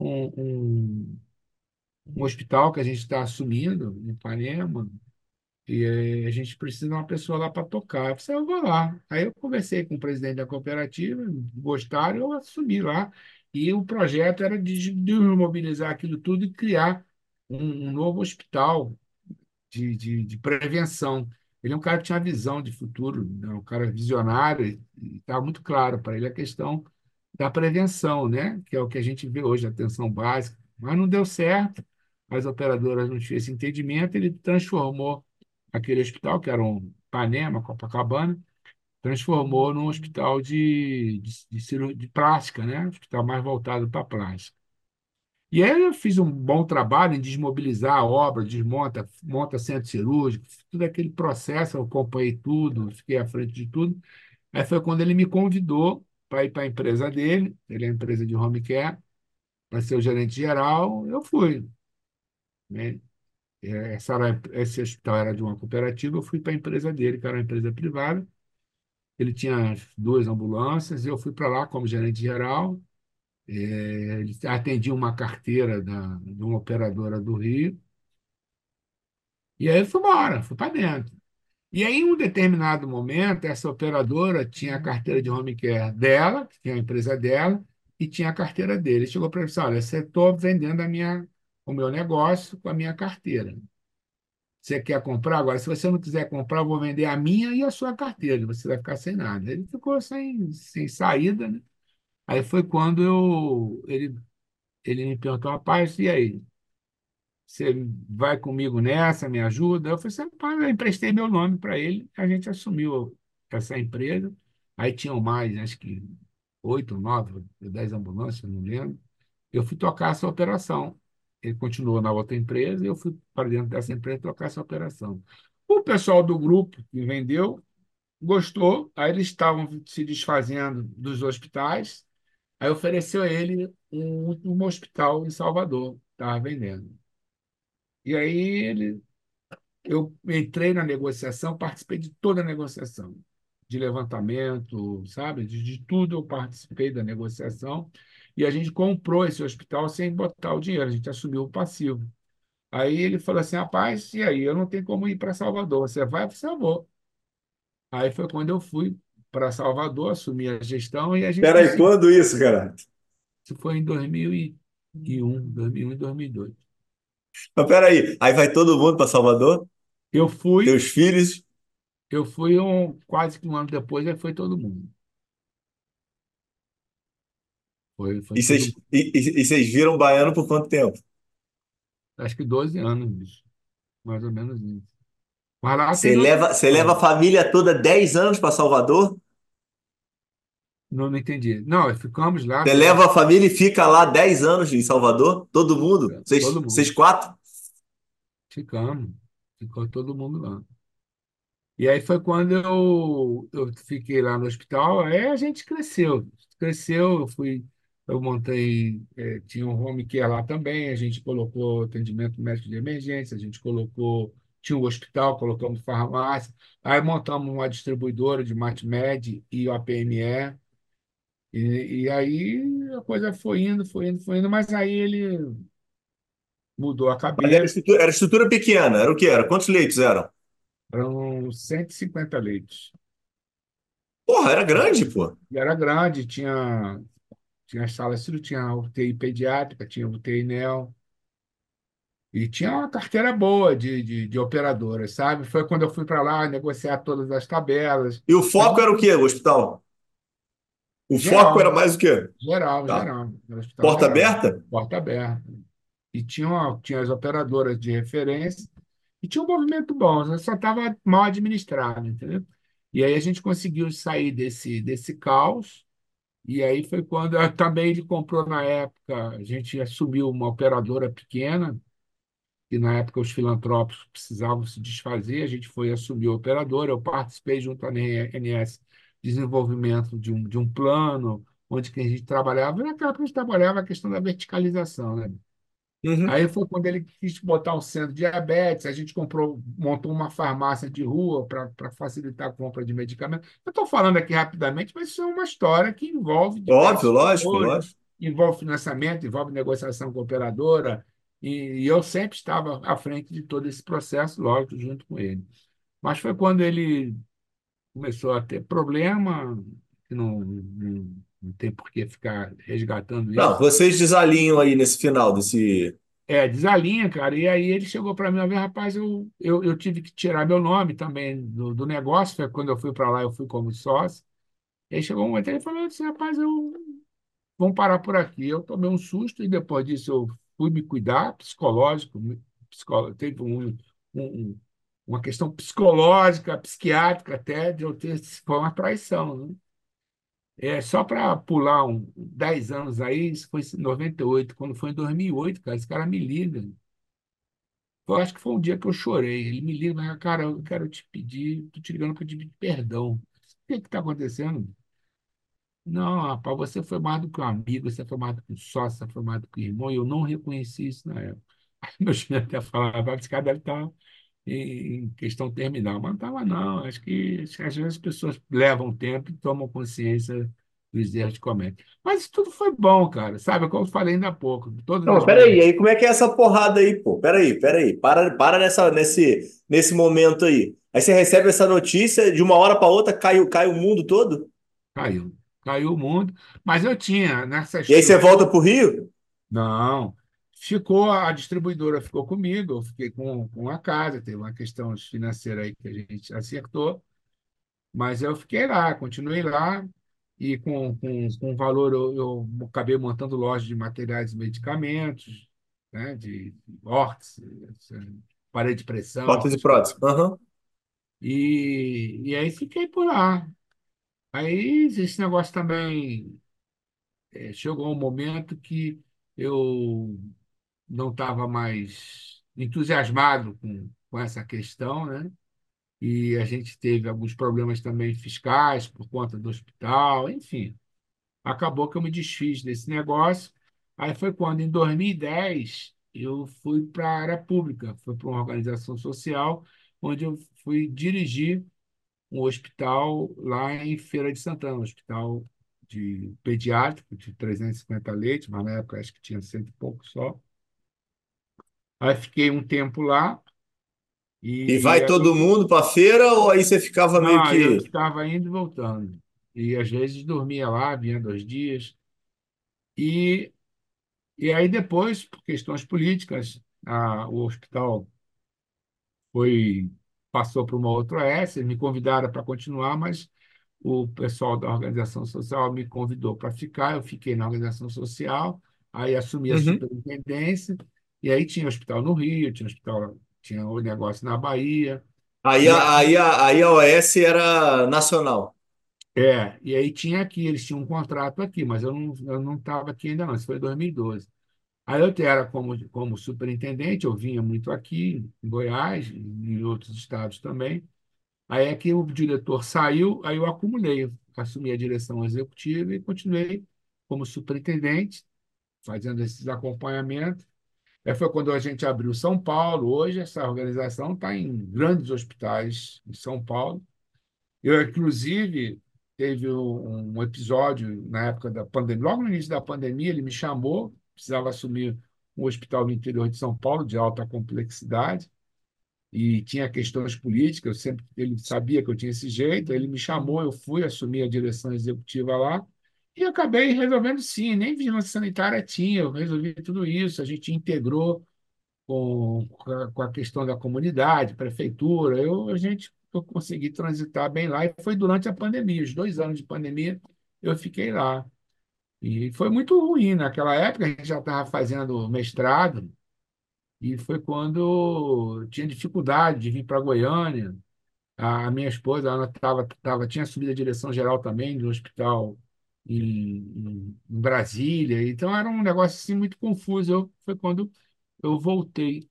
um, um, um hospital que a gente está assumindo em Ipanema, e a gente precisa de uma pessoa lá para tocar. Eu falei, eu vou lá. Aí eu conversei com o presidente da cooperativa, gostaram, eu assumi lá. E o projeto era de desmobilizar aquilo tudo e criar um, um novo hospital de, de, de prevenção. Ele é um cara que tinha visão de futuro, né? um cara visionário, e estava muito claro para ele a questão da prevenção, né? que é o que a gente vê hoje, atenção básica. Mas não deu certo, as operadoras não tinham esse entendimento, ele transformou aquele hospital, que era um Ipanema, Copacabana, transformou num hospital de, de, de, de plástica, né? Um hospital mais voltado para plástica. E aí eu fiz um bom trabalho em desmobilizar a obra, desmonta, monta centro cirúrgico, todo aquele processo, eu acompanhei tudo, fiquei à frente de tudo. Aí foi quando ele me convidou para ir para a empresa dele, ele é uma empresa de home care, para ser o gerente geral, eu fui, né? Essa era, esse hospital era de uma cooperativa, eu fui para a empresa dele, que era uma empresa privada. Ele tinha duas ambulâncias, eu fui para lá como gerente geral. Ele atendia uma carteira da, de uma operadora do Rio. E aí eu fui embora, fui para dentro. E aí, em um determinado momento, essa operadora tinha a carteira de home care dela, que tinha a empresa dela, e tinha a carteira dele. Ele chegou para mim e disse: Olha, você estou vendendo a minha, o meu negócio com a minha carteira. Você quer comprar? Agora, se você não quiser comprar, eu vou vender a minha e a sua carteira. Você vai ficar sem nada. Ele ficou sem, sem saída, né? Aí foi quando eu, ele, ele me perguntou, rapaz, e aí? Você vai comigo nessa, me ajuda? Eu falei assim, rapaz, eu emprestei meu nome para ele, a gente assumiu essa empresa. Aí tinham mais, acho que oito, nove, dez ambulâncias, não lembro. Eu fui tocar essa operação. Ele continuou na outra empresa e eu fui para dentro dessa empresa tocar essa operação. O pessoal do grupo que vendeu gostou, aí eles estavam se desfazendo dos hospitais, aí ofereceu a ele um, um hospital em Salvador, estava vendendo. E aí ele, eu entrei na negociação, participei de toda a negociação. de levantamento, sabe? De, de tudo eu participei da negociação e a gente comprou esse hospital sem botar o dinheiro, a gente assumiu o passivo. Aí ele falou assim, rapaz, e aí? Eu não tenho como ir para Salvador. Você vai? Eu vou. Aí foi quando eu fui para Salvador, assumi a gestão e a gente Peraí, quando isso, cara? Isso foi em 2001, 2001 e 2002. Mas peraí, aí vai todo mundo para Salvador? Eu fui, Teus filhos? eu fui um, quase que um ano depois, aí foi todo mundo. Foi, foi E vocês, mundo. e, e- e vocês viram o baiano por quanto tempo? Acho que 12 anos, bicho. mais ou menos isso. Mas lá tem Você outra leva, você leva a história. família toda 10 anos para Salvador? Não, não entendi. Não, ficamos lá, Você ficamos leva a família e fica lá 10 anos em Salvador? Todo mundo? Vocês, todo vocês mundo. quatro? Ficamos. Ficou todo mundo lá. E aí foi quando eu, eu fiquei lá no hospital, aí a gente cresceu. Cresceu, eu fui, eu montei, eh, tinha um home care lá também, a gente colocou atendimento médico de emergência, a gente colocou, tinha um hospital, colocamos farmácia, aí montamos uma distribuidora de MatMed e OPME, e, e aí a coisa foi indo, foi indo, foi indo, mas aí ele mudou a Mas era cabeça, estrutura, era estrutura pequena. Era o que era? Quantos leitos eram? eram 150 leitos. Porra, era grande, pô. Era grande, tinha Tinha as salas, tinha UTI pediátrica, tinha UTI neo, e tinha uma carteira boa de, de, de operadoras, sabe? Foi quando eu fui para lá negociar todas as tabelas. E o A foco era o quê, o hospital? O foco era geral, mais o quê? geral, Tá. geral, Porta geral, aberta? porta aberta. E tinha, uma- tinha as operadoras de referência, e tinha um movimento bom, só estava mal administrado, entendeu? E aí a gente conseguiu sair desse, desse caos, E aí foi quando também ele comprou na época, a gente assumiu uma operadora pequena, e na época os filantrópicos precisavam se desfazer, a gente foi assumir a operadora, eu participei junto à ANS desenvolvimento de um, de um plano, onde que a gente trabalhava, naquela época a gente trabalhava a questão da verticalização, né? Uhum. Aí foi quando ele quis botar um centro de diabetes, a gente comprou, montou uma farmácia de rua para facilitar a compra de medicamentos. Eu estou falando aqui rapidamente, mas isso é uma história que envolve Óbvio, lógico, lógico. envolve financiamento, envolve negociação com a operadora, e, e eu sempre estava à frente de todo esse processo, lógico, junto com ele. Mas foi quando ele começou a ter problema, que não, não, não tem por que ficar resgatando Não, isso. vocês desalinham aí nesse final desse. É, desalinha, cara. E aí ele chegou para mim uma vez, rapaz, eu, eu, eu tive que tirar meu nome também do, do negócio. Foi quando eu fui para lá, eu fui como sócio. E aí chegou um momento, ele falou assim, rapaz, eu vamos parar por aqui. Eu tomei um susto e depois disso eu fui me cuidar, psicológico, psicó, teve um, um- um, uma questão psicológica, psiquiátrica até, de eu ter, foi uma traição, né? É, só para pular um, 10 anos aí, isso foi em 98, quando foi em 2008, cara, esse cara me liga. Eu acho que foi um dia que eu chorei. Ele me liga, mas, cara, eu quero te pedir, tô te ligando para te pedir perdão. O que está acontecendo? Não, rapaz, você foi mais do que um amigo, você foi mais do que um sócio, você foi mais do que um irmão, e eu não reconheci isso na época. Aí meu filho até falava, esse cara deve estar em em questão terminal, mas não estava, não. Acho que, acho que às vezes as pessoas levam tempo e tomam consciência dos erros que cometem. Mas isso tudo foi bom, cara, sabe? Como eu falei ainda há pouco, todas Não, peraí, aí como é que é essa porrada aí, pô? Peraí, peraí. Para, para nessa, nesse, nesse momento aí. Aí você recebe essa notícia, de uma hora para outra cai, o- cai o mundo todo? Caiu. Caiu o mundo. Mas eu tinha nessa E aí você volta pro Rio? Não. Ficou, a distribuidora ficou comigo, eu fiquei com, com a casa, teve uma questão financeira aí que a gente acertou, mas eu fiquei lá, continuei lá, e com, com, com valor eu, eu acabei montando loja de materiais e medicamentos, né, de órtese, parede de pressão, Bota de essas coisas. prótese. Aham. E, e aí fiquei por lá. Aí esse negócio também eh, chegou um momento que eu não estava mais entusiasmado com, com essa questão, né? E a gente teve alguns problemas também fiscais por conta do hospital, enfim. Acabou que eu me desfiz desse negócio. Aí foi quando, em 2010, eu fui para a área pública, fui para uma organização social, onde eu fui dirigir um hospital lá em Feira de Santana, um hospital de pediátrico de 350 leitos, mas na época acho que tinha cento e pouco só. Aí fiquei um tempo lá E e vai todo mundo para feira ou aí você ficava meio não, eu que. ficava indo e voltando. E às vezes dormia lá, vinha dois dias. E, e aí depois, por questões políticas, a, o hospital foi passou para uma outra OS, me convidaram para continuar, mas o pessoal da organização social me convidou para ficar, eu fiquei na organização social, aí assumi a Uhum. superintendência, e aí tinha hospital no Rio, tinha hospital, tinha o negócio na Bahia, Aí, a- aí, a- aí a OS era nacional. é, e aí tinha aqui, eles tinham um contrato aqui, mas eu não eu não estava aqui ainda não, isso foi em 2012. Aí eu era como, como superintendente, eu vinha muito aqui em Goiás, e em outros estados também, Aí é que o diretor saiu, aí eu acumulei, eu assumi a direção executiva e continuei como superintendente, fazendo esses acompanhamentos. Aí foi quando a gente abriu São Paulo. Hoje essa organização está em grandes hospitais em São Paulo. Eu, inclusive, teve um episódio na época da pandemia, logo no início da pandemia, ele me chamou, precisava assumir um hospital no interior de São Paulo, de alta complexidade e tinha questões políticas, eu sempre ele sabia que eu tinha esse jeito, ele me chamou, eu fui assumir a direção executiva lá e acabei resolvendo sim, nem vigilância sanitária tinha, eu resolvi tudo isso, a gente integrou com, com a questão da comunidade, prefeitura, eu, a gente eu consegui transitar bem lá e foi durante a pandemia, os dois anos de pandemia eu fiquei lá. E foi muito ruim naquela época, a gente já estava fazendo mestrado, e foi quando tinha dificuldade de vir para Goiânia. A minha esposa, ela tava, tava, tinha subido a direção geral também do hospital em, em, Brasília. Então era um negócio assim muito confuso. Eu, foi quando eu voltei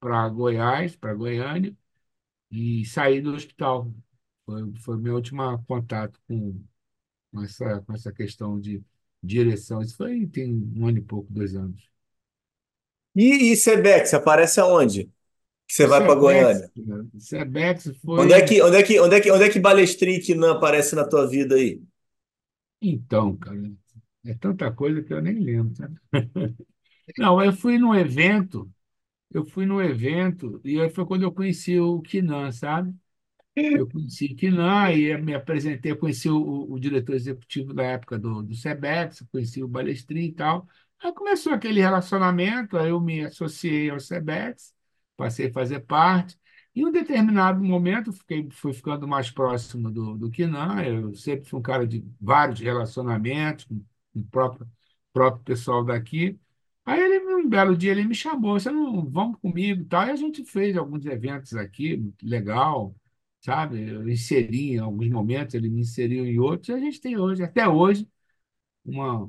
para Goiás, para Goiânia, e saí do hospital. Foi, foi meu último contato com, com essa, com essa questão de direção. Isso foi tem um ano e pouco, dois anos. E, e Sebex, aparece aonde? Que você vai para Goiânia? Sebex Onde é foi que, onde é que, onde é que, onde é que Balestrin e Quinan aparece na tua vida aí? Então, cara, é tanta coisa que eu nem lembro, sabe? Não, eu fui num evento, eu fui num evento, e aí foi quando eu conheci o Kinan, sabe? Eu conheci o Kinan e me apresentei, eu conheci o, o diretor executivo da época do, do Sebex, conheci o Balestrin e tal. Aí começou aquele relacionamento, aí eu me associei ao Sebex, passei a fazer parte. Em um determinado momento, fiquei, fui ficando mais próximo do, do Kinan. Eu sempre fui um cara de vários relacionamentos com, o próprio, próprio pessoal daqui. Aí ele, um belo dia, ele me chamou, você não, vamos comigo e tal. E a gente fez alguns eventos aqui, legal sabe? Eu inseri em alguns momentos, ele me inseriu em outros, e a gente tem hoje, até hoje, uma,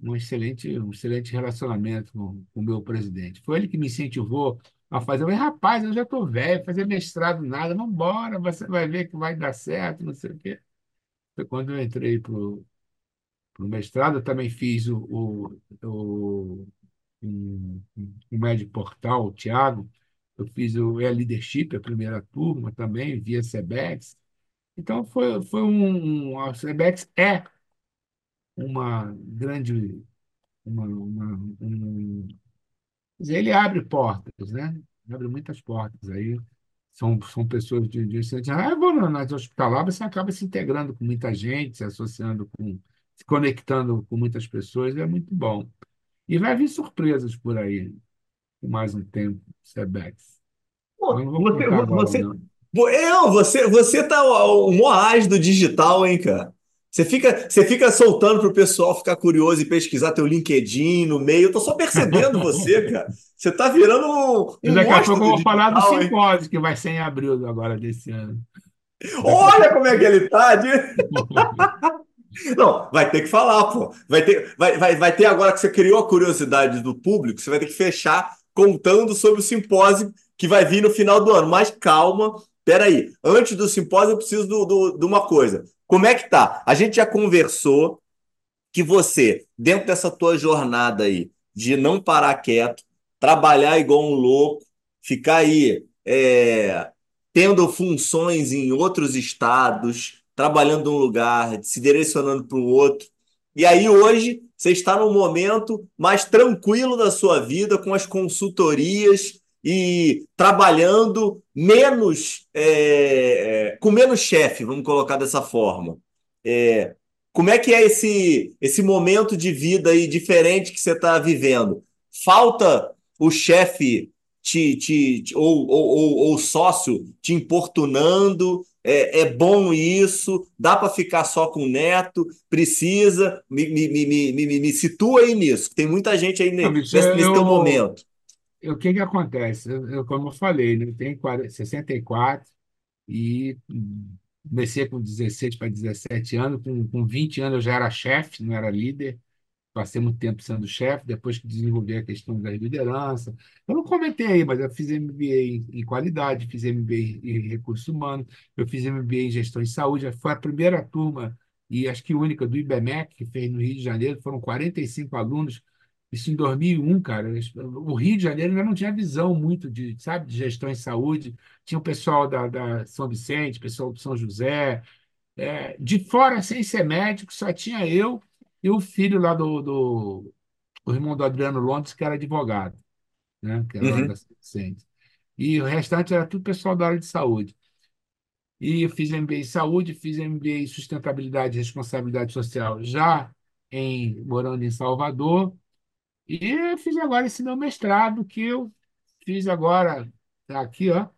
um excelente, um excelente relacionamento com o meu presidente. Foi ele que me incentivou a fazer. Falei, rapaz, eu já estou velho, fazer mestrado nada, vamos embora, você vai ver que vai dar certo, não sei o quê. Foi quando eu entrei para o mestrado, eu também fiz o, o, o, um, um médio portal, o Thiago, eu fiz o E-Leadership, a primeira turma também, via Sebex, então, foi, foi um, a Cebex é uma grande, uma, uma- um, dizer, ele abre portas, né? Abre muitas portas aí. São, são pessoas de, de de- ah, vou na- nas hospitalar, você acaba se integrando com muita gente, se associando com, se conectando com muitas pessoas, é muito bom. E vai vir surpresas por aí, por mais um tempo, Cebex. Mas Pô, não vou você, agora, você, não. você, você tá o, o do digital, hein, cara? Você fica, você fica soltando pro pessoal ficar curioso e pesquisar teu LinkedIn no meio. Eu tô só percebendo você, cara. Você tá virando um, um daqui a pouco eu vou falar do simpósio, que vai ser em abril agora desse ano. Olha como é que ele tá. de-. Não, vai ter que falar, pô. Vai ter, vai, vai, vai ter agora que você criou a curiosidade do público, você vai ter que fechar contando sobre o simpósio que vai vir no final do ano. Mas calma, peraí. Antes do simpósio, eu preciso do, do- de uma coisa. Como é que tá? A gente já conversou que você, dentro dessa tua jornada aí, de não parar quieto, trabalhar igual um louco, ficar aí é, tendo funções em outros estados, trabalhando num lugar, se direcionando para o outro. E aí hoje você está num momento mais tranquilo da sua vida, com as consultorias e trabalhando menos, é, é com menos chefe, vamos colocar dessa forma. É, como é que é esse, esse momento de vida aí diferente que você está vivendo? Falta o chefe te, te, te ou, ou, ou, sócio te importunando? É, é bom isso? Dá para ficar só com o neto? Precisa? Me, me, me, me, me, situa aí nisso. Tem muita gente aí nesse, nesse eu, teu momento. O que, que acontece? Eu, como eu falei, né, eu tenho 40, 64 e comecei com 16 para 17 anos. Com, com 20 anos eu já era chefe, não era líder passei muito tempo sendo chefe, depois que desenvolvi a questão da liderança. Eu não comentei aí, mas eu fiz MBA em, em qualidade, fiz MBA em recursos humanos, eu fiz MBA em gestão em saúde. Foi a primeira turma, e acho que única, do IBMEC, que fez no Rio de Janeiro. Foram 45 alunos. Isso em 2001, cara. O Rio de Janeiro ainda não tinha visão muito de, sabe, de gestão em saúde. Tinha o pessoal da, da São Vicente, pessoal do São José. É, de fora, sem ser médico, só tinha eu e o filho lá do, do o irmão do Adriano Londres, que era advogado, né? que era lá Uhum. da Vicente. E o restante era tudo pessoal da área de saúde. E eu fiz MBA em saúde, fiz MBA em sustentabilidade e responsabilidade social já em morando em Salvador. E fiz agora esse meu mestrado, que eu fiz agora, tá aqui, ó.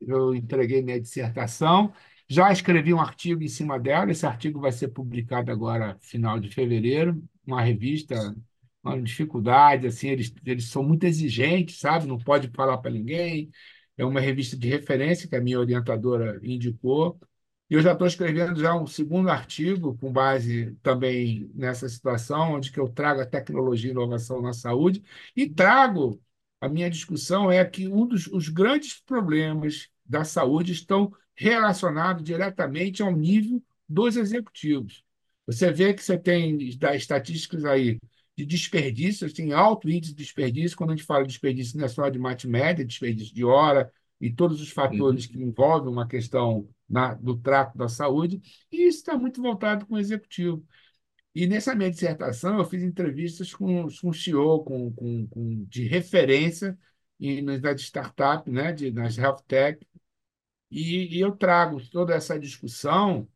Eu entreguei minha dissertação já escrevi um artigo em cima dela, esse artigo vai ser publicado agora, final de fevereiro, uma revista, uma dificuldade, assim, eles, eles são muito exigentes, sabe? Não pode falar para ninguém. É uma revista de referência que a minha orientadora indicou. E eu já estou escrevendo já um segundo artigo com base também nessa situação, onde que eu trago a tecnologia e inovação na saúde e trago a minha discussão é que um dos os grandes problemas da saúde estão relacionado diretamente ao nível dos executivos. Você vê que você tem das estatísticas aí de desperdício, tem alto índice de desperdício, quando a gente fala de desperdício não é só de multimédia, desperdício de hora e todos os fatores Uhum. que envolvem uma questão na, do trato da saúde, e isso está muito voltado com o executivo. E nessa minha dissertação, eu fiz entrevistas com, com CEO, com, com, com, de referência e nas startups, né, de, nas health tech, e, e eu trago toda essa discussão,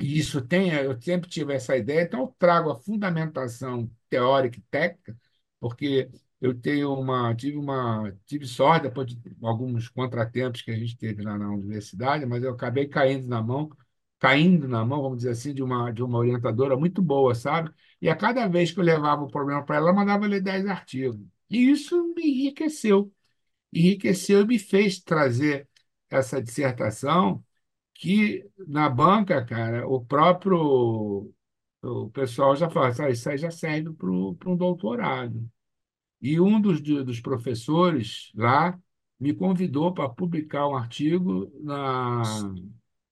e isso tem, eu sempre tive essa ideia, então eu trago a fundamentação teórica e técnica, porque eu tenho uma, tive uma, tive sorte depois de alguns contratempos que a gente teve lá na universidade, mas eu acabei caindo na mão, caindo na mão, vamos dizer assim, de uma, de uma orientadora muito boa, sabe? E a cada vez que eu levava o problema para ela, ela mandava ler 10 artigos. E isso me enriqueceu. Enriqueceu e me fez trazer essa dissertação que na banca, cara, o próprio o pessoal já fala, "Ah, isso aí já serve para um doutorado. E um dos, dos professores lá me convidou para publicar um artigo na,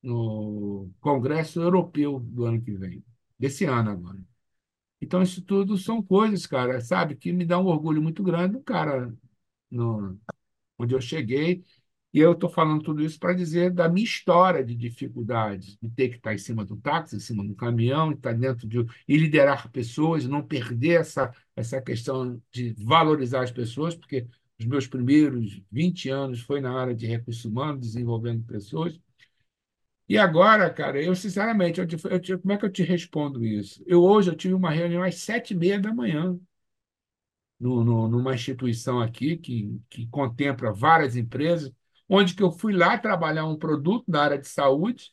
no Congresso Europeu do ano que vem, desse ano agora. Então, isso tudo são coisas, cara, sabe, que me dá um orgulho muito grande cara no, onde eu cheguei e eu estou falando tudo isso para dizer da minha história de dificuldades, de ter que estar em cima do táxi, em cima do caminhão, estar dentro de e liderar pessoas, não perder essa, essa questão de valorizar as pessoas, porque os meus primeiros 20 anos foi na área de recursos humanos, desenvolvendo pessoas. E agora, cara, eu sinceramente, eu eu como é que eu te respondo isso? Eu hoje eu tive uma reunião às sete e meia da manhã no, no, numa instituição aqui que, que contempla várias empresas, onde que eu fui lá trabalhar um produto da área de saúde,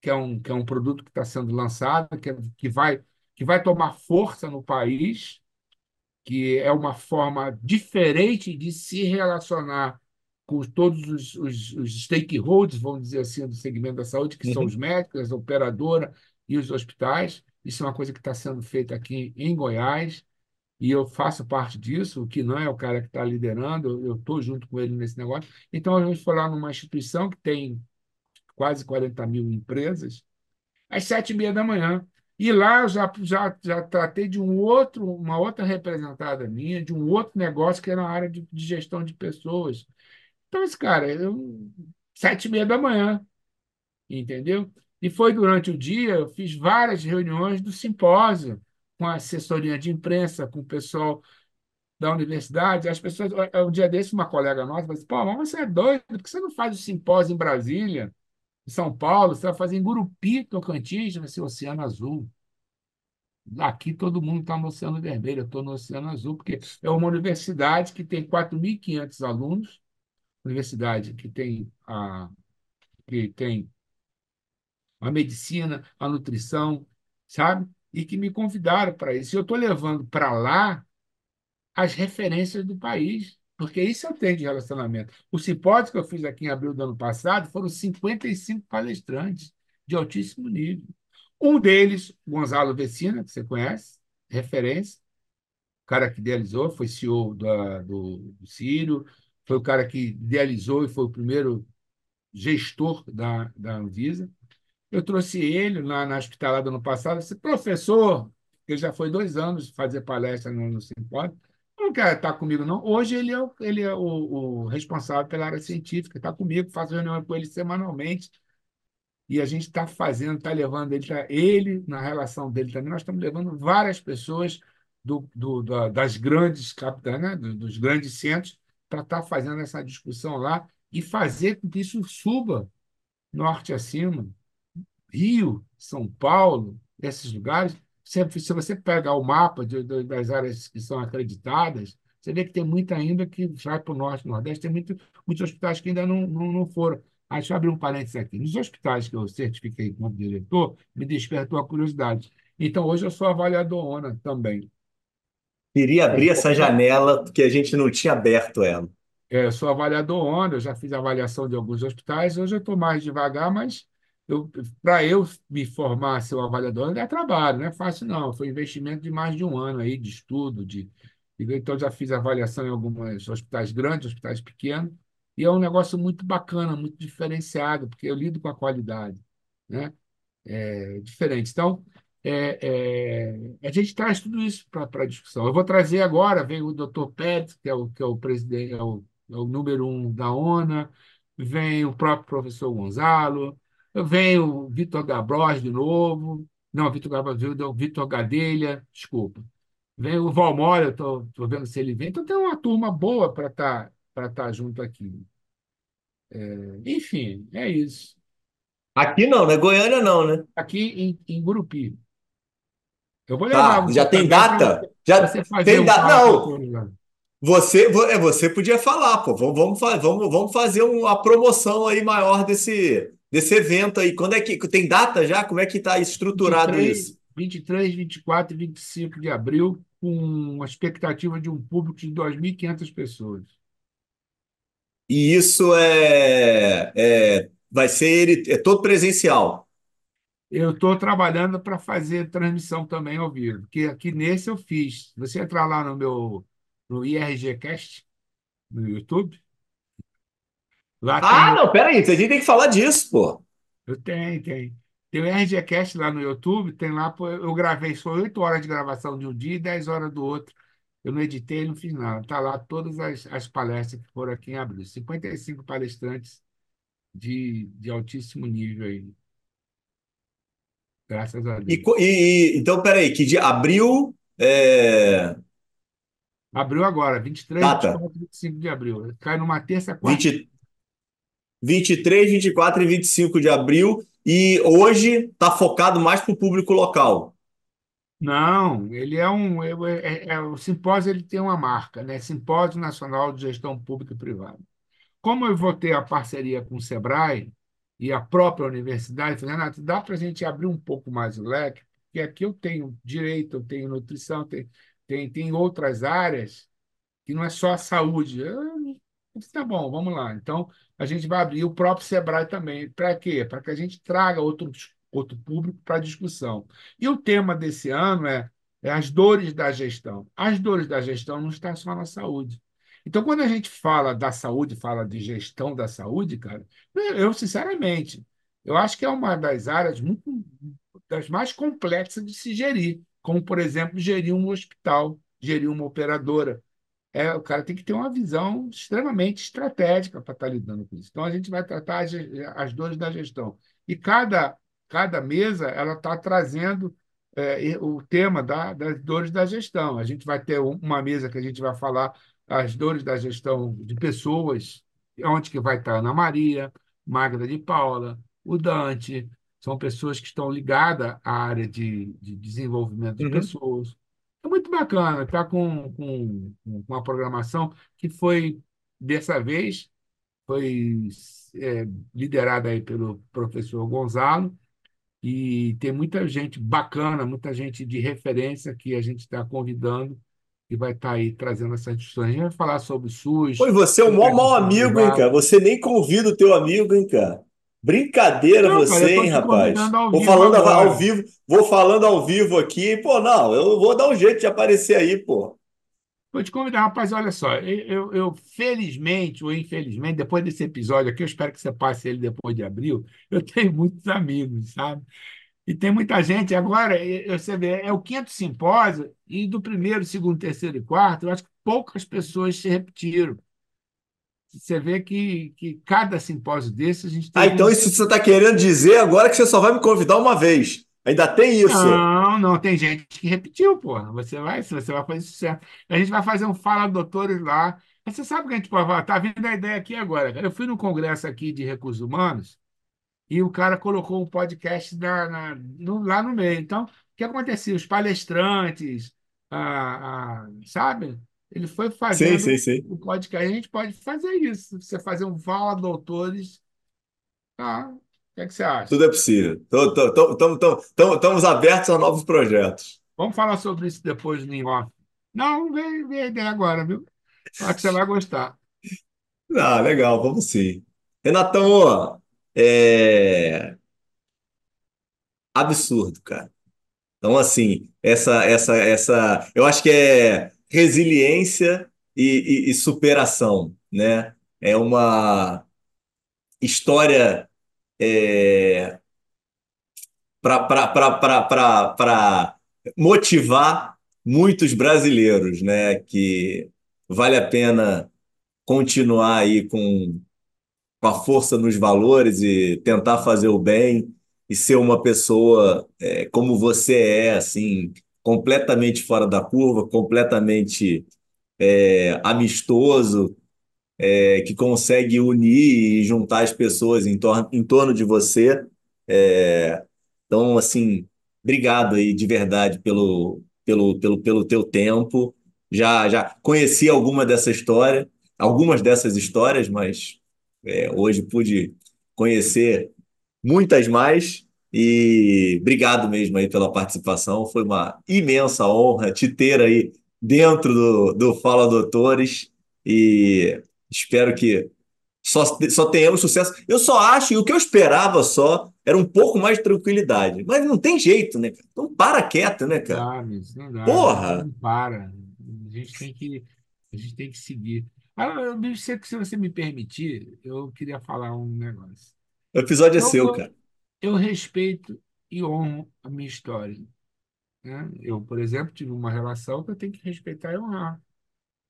que é um, que é um produto que está sendo lançado, que, é, que, vai, que vai tomar força no país, que é uma forma diferente de se relacionar com todos os, os, os stakeholders, vamos dizer assim, do segmento da saúde, que são os Uhum. médicos, a operadora e os hospitais. Isso é uma coisa que está sendo feita aqui em Goiás e eu faço parte disso, o que não é o cara que está liderando, eu estou junto com ele nesse negócio. Então, a gente foi lá numa instituição que tem quase 40 mil empresas, às sete e meia da manhã. E lá eu já, já, já tratei de um outro, uma outra representada minha, de um outro negócio que era na área de, de gestão de pessoas. Então, esse cara, eu, sete e meia da manhã, entendeu? E foi durante o dia, eu fiz várias reuniões do simpósio, com a assessoria de imprensa, com o pessoal da universidade. As pessoas, um dia desse, uma colega nossa falou assim: pô, mas você é doido, por que você não faz o simpósio em Brasília, em São Paulo? Você vai fazer em Gurupi, Tocantins, vai ser Oceano Azul. Aqui todo mundo está no Oceano Vermelho, eu estou no Oceano Azul, porque é uma universidade que tem 4.500 alunos, universidade que tem a, que tem a medicina, a nutrição, sabe? E que me convidaram para isso. Eu estou levando para lá as referências do país, porque isso eu tenho de relacionamento. O simpósio que eu fiz aqui em abril do ano passado foram 55 palestrantes de altíssimo nível. Um deles, Gonzalo Vecina, que você conhece, referência, o cara que idealizou, foi CEO do, do, do Círio, foi o cara que idealizou e foi o primeiro gestor da, da Anvisa. Eu trouxe ele lá na hospitalada no passado, disse, professor, ele já foi dois anos fazer palestra no, no simpósio, não quer estar comigo, não. Hoje ele é, o, ele é o, o responsável pela área científica, está comigo, faço reunião com ele semanalmente, e a gente está fazendo, está levando ele, tá, ele, na relação dele também, nós estamos levando várias pessoas do, do, da, das grandes capitais, né, dos grandes centros, para estar tá fazendo essa discussão lá e fazer com que isso suba norte acima. Rio, São Paulo, esses lugares, se, se você pegar o mapa de, de, das áreas que são acreditadas, você vê que tem muita ainda que vai para o norte, nordeste, tem muito, muitos hospitais que ainda não, não, não foram. Ah, deixa eu abrir um parênteses aqui. Nos hospitais que eu certifiquei como diretor, me despertou a curiosidade. Então, hoje eu sou avaliador ONA também. Queria abrir essa janela, porque a gente não tinha aberto ela. É, eu sou avaliador ONA, eu já fiz avaliação de alguns hospitais, hoje eu estou mais devagar, mas para eu me formar ser um avaliador, é trabalho, não é fácil, não. Foi investimento de mais de um ano aí, de estudo, de. Então, já fiz avaliação em alguns hospitais grandes, hospitais pequenos, e é um negócio muito bacana, muito diferenciado, porque eu lido com a qualidade, né? É diferente. Então, é, é, a gente traz tudo isso para a discussão. Eu vou trazer agora, vem o Dr. Pérez, que é o, que é o presidente, é o, é o número um da ONA, vem o próprio professor Gonzalo, vem o Vitor Gabros de novo, não, Vitor Gabros, o Vitor Gadelha, desculpa. Vem o Valmora, estou vendo se ele vem. Então tem uma turma boa para estar tá, tá junto aqui. É, enfim, é isso. Aqui não, né? Goiânia não, né? Aqui em, em Gurupi. Eu vou levar. Tá, já tem data? Já tem um data? Não. Você, é, você podia falar, pô. Vamos, vamos, vamos fazer uma promoção aí maior desse, desse evento aí. Quando é que tem data já? Como é que está estruturado 23, isso? 23, 24 e 25 de abril, com uma expectativa de um público de 2.500 pessoas. E isso é, é vai ser é todo presencial. Eu estou trabalhando para fazer transmissão também ao vivo, porque aqui nesse eu fiz. Você entrar lá no meu no IRGcast no YouTube, Lá ah, tem... não, peraí, a gente tem que falar disso, pô. Eu tenho, tem. Tem o RGCast lá no YouTube, tem lá, eu gravei, só oito horas de gravação de um dia e dez horas do outro. Eu não editei, não fiz nada. Está lá todas as, as palestras que foram aqui em abril. 55 palestrantes de, de altíssimo nível aí. Graças a Deus. E, e então, peraí, que de abril. É... Abril agora, 23, Data. 24, 25 de abril. Cai numa terça, quarta. 20... 23, 24 e 25 de abril. E hoje está focado mais para o público local. Não, ele é um. É, é, é, o simpósio ele tem uma marca, né? Simpósio Nacional de Gestão Pública e Privada. Como eu vou ter a parceria com o Sebrae e a própria universidade, falei, Renato, dá para a gente abrir um pouco mais o leque, porque aqui eu tenho direito, eu tenho nutrição, tem, tem, tem outras áreas que não é só a saúde. Eu, tá bom, vamos lá. Então, a gente vai abrir o próprio Sebrae também. Para quê? Para que a gente traga outro, outro público para a discussão. E o tema desse ano é, é as dores da gestão. As dores da gestão não estão só na saúde. Então, quando a gente fala da saúde, fala de gestão da saúde, cara, eu, sinceramente, eu acho que é uma das áreas muito das mais complexas de se gerir, como, por exemplo, gerir um hospital, gerir uma operadora, é, o cara tem que ter uma visão extremamente estratégica para estar lidando com isso. Então, a gente vai tratar as, as dores da gestão. E cada, cada mesa ela está trazendo é, o tema da, das dores da gestão. A gente vai ter uma mesa que a gente vai falar as dores da gestão de pessoas, onde que vai estar a Ana Maria, Magda de Paula, o Dante, são pessoas que estão ligadas à área de, de desenvolvimento de Uhum. pessoas. É muito bacana, está com, com, com uma programação que foi, dessa vez, foi é, liderada aí pelo professor Gonzalo, e tem muita gente bacana, muita gente de referência que a gente está convidando e vai estar aí trazendo essas discussões. A gente vai falar sobre SUS, e você é um maior mau amigo, hein, cara? Você nem convida o teu amigo, hein, cara? Brincadeira Não, cara, você, estou hein, rapaz? ao Vou vivo falando ao agora. vivo, vou falando ao vivo aqui. Pô, não, eu vou dar um jeito de aparecer aí, pô. Vou te convidar, rapaz, olha só, eu, eu, eu, felizmente ou infelizmente, depois desse episódio aqui, eu espero que você passe ele depois de abril, eu tenho muitos amigos, sabe? E tem muita gente. Agora, você vê, é o quinto simpósio, e do primeiro, segundo, terceiro e quarto, eu acho que poucas pessoas se repetiram. Você vê que, que cada simpósio desse a gente Ah, teve então isso você está querendo dizer agora que você só vai me convidar uma vez. Ainda tem isso. Não, não, tem gente que repetiu, porra. Você vai, você vai fazer sucesso. A gente vai fazer um Fala Doutores lá. Mas você sabe que a gente pode falar? Tá vindo a ideia aqui agora. cara. Eu fui no congresso aqui de recursos humanos. e o cara colocou um podcast na, na- no- lá no meio. Então, o que acontecia? Os palestrantes, a, a- sabe? Ele foi Sim, sim, fazendo sim. o podcast. A gente pode fazer isso. Você fazer um Vala Doutores. Tá? O que é que você acha? Tudo é possível. Estamos abertos a novos projetos. Vamos falar sobre isso depois no off. Não, vem, vem a ideia agora, viu? Acho que você vai gostar. Ah, legal, vamos sim. Renatão, é absurdo, cara. Então, assim, essa, essa, essa, eu acho que é resiliência e, e- e superação, né? É uma história é, para motivar muitos brasileiros, né? Que vale a pena continuar aí com, com a força nos valores e tentar fazer o bem e ser uma pessoa é, como você é, assim, completamente fora da curva, completamente é, amistoso, é, que consegue unir e juntar as pessoas em, tor em torno de você. É, então, assim, obrigado aí de verdade pelo, pelo, pelo, pelo teu tempo. Já, já conheci alguma dessa história, algumas dessas histórias, mas é, hoje pude conhecer muitas mais. E obrigado mesmo aí pela participação. Foi uma imensa honra te ter aí dentro do, do Fala Doutores e espero que só, só tenhamos sucesso. Eu só acho, e o que eu esperava só era um pouco mais de tranquilidade. Mas não tem jeito, né, cara? Então para quieto, né, Não cara? dá, não dá. A gente Porra! não para. A gente tem que, a gente tem que seguir. Ah, bicho, se se você me permitir, eu queria falar um negócio. O episódio é Eu, seu, eu, cara. Eu respeito e honro a minha história, né? Eu, por exemplo, tive uma relação que eu tenho que respeitar e honrar,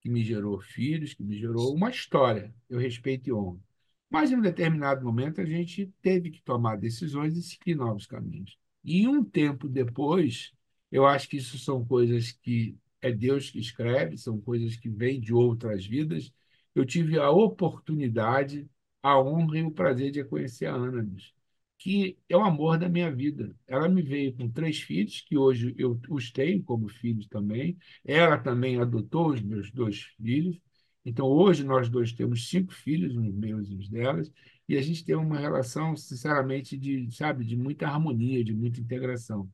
que me gerou filhos, que me gerou uma história. Eu respeito e honro. Mas, em um determinado momento, a gente teve que tomar decisões e seguir novos caminhos. E um tempo depois, eu acho que isso são coisas que é Deus que escreve, são coisas que vêm de outras vidas. Eu tive a oportunidade, a honra e o prazer de conhecer a Ana, bicho, que é o amor da minha vida. Ela me veio com três filhos, que hoje eu os tenho como filhos também. Ela também adotou os meus dois filhos. Então, hoje, nós dois temos cinco filhos, os meus e os delas, e a gente tem uma relação, sinceramente, de, sabe, de muita harmonia, de muita integração.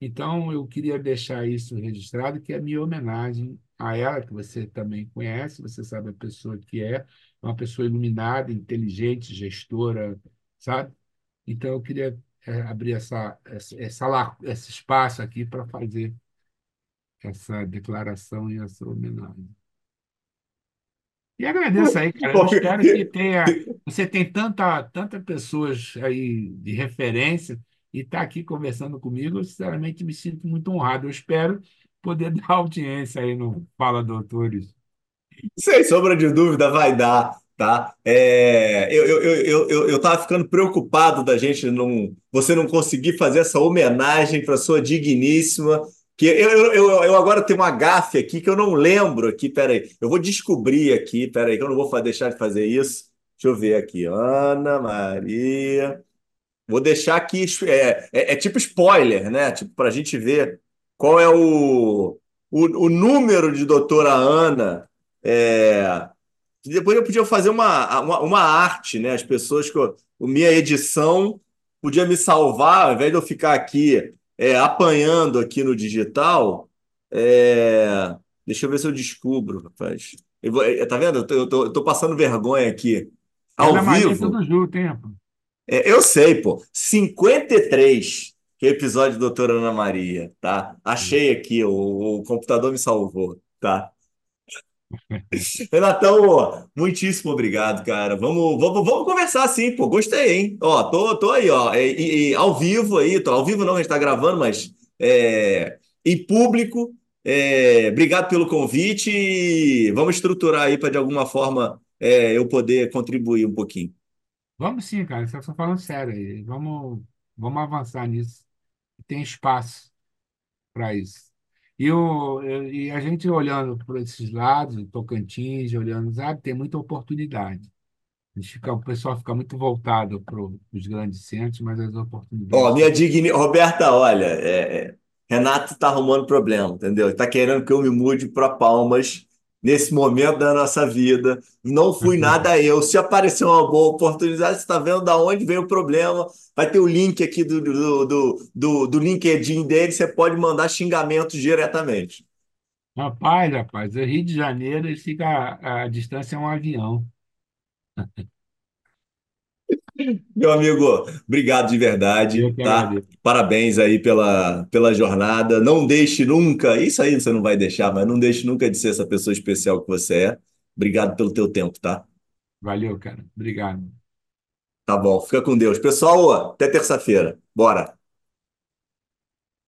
Então, eu queria deixar isso registrado, que é a minha homenagem a ela, que você também conhece, você sabe a pessoa que é, uma pessoa iluminada, inteligente, gestora, sabe? Então, eu queria eh, abrir essa, essa, essa, esse espaço aqui para fazer essa declaração e essa homenagem. E agradeço aí, cara. Eu espero que tenha. Você tem tanta, tanta pessoas aí de referência e está aqui conversando comigo. Eu, sinceramente, me sinto muito honrado. Eu espero poder dar audiência aí no Fala Doutores. Sem sombra de dúvida, vai dar, tá? É, eu, eu, eu, eu, eu ficando preocupado da gente não, você não conseguir fazer essa homenagem para sua digníssima. Que eu, eu, eu, eu agora tenho uma gafe aqui que eu não lembro aqui, peraí. Eu vou descobrir aqui, peraí, que eu não vou deixar de fazer isso. Deixa eu ver aqui. Ana Maria. Vou deixar aqui. É, é, é tipo spoiler, né? Tipo, para a gente ver qual é o, o, o número de doutora Ana. É, depois eu podia fazer uma, uma, uma arte, né? As pessoas que eu, minha edição podia me salvar, ao invés de eu ficar aqui é, apanhando aqui no digital. É, deixa eu ver se eu descubro, rapaz. Eu vou, é, tá vendo? Eu tô, eu tô, eu tô passando vergonha aqui. Ao Ana Maria é vivo. tudo junto, hein? É, eu sei, pô. 53, que é o episódio de Doutora Ana Maria, tá? Achei aqui, o, o computador me salvou, tá? Renatão, muitíssimo obrigado, cara. Vamos, vamos, vamos conversar sim, pô. Gostei, hein? Ó, tô, tô aí, ó. E, e ao vivo aí, tô, ao vivo não, a gente tá gravando, mas é, em público. É, obrigado pelo convite e vamos estruturar aí para de alguma forma é, eu poder contribuir um pouquinho. Vamos sim, cara. Você está falando sério aí. Vamos, vamos avançar nisso. Tem espaço para isso. E, o, e a gente olhando por esses lados, Tocantins, olhando, sabe, tem muita oportunidade. Fica, o pessoal fica muito voltado para os grandes centros, mas as Ó, oportunidades minha dignidade. Roberta, olha, é, é, Renato tá arrumando problema, entendeu? Tá querendo que eu me mude para Palmas nesse momento da nossa vida. Não fui nada eu. Se aparecer uma boa oportunidade, você está vendo da onde vem o problema. Vai ter o link aqui do, do, do, do, do LinkedIn dele, você pode mandar xingamentos diretamente. Rapaz, rapaz, o Rio de Janeiro, fica, a, a distância é um avião. Meu amigo, obrigado de verdade, tá? Parabéns aí pela, pela jornada. Não deixe nunca, isso aí você não vai deixar, mas não deixe nunca de ser essa pessoa especial que você é. Obrigado pelo teu tempo, tá? Valeu, cara. Obrigado. Tá bom, fica com Deus. Pessoal, até terça-feira. Bora.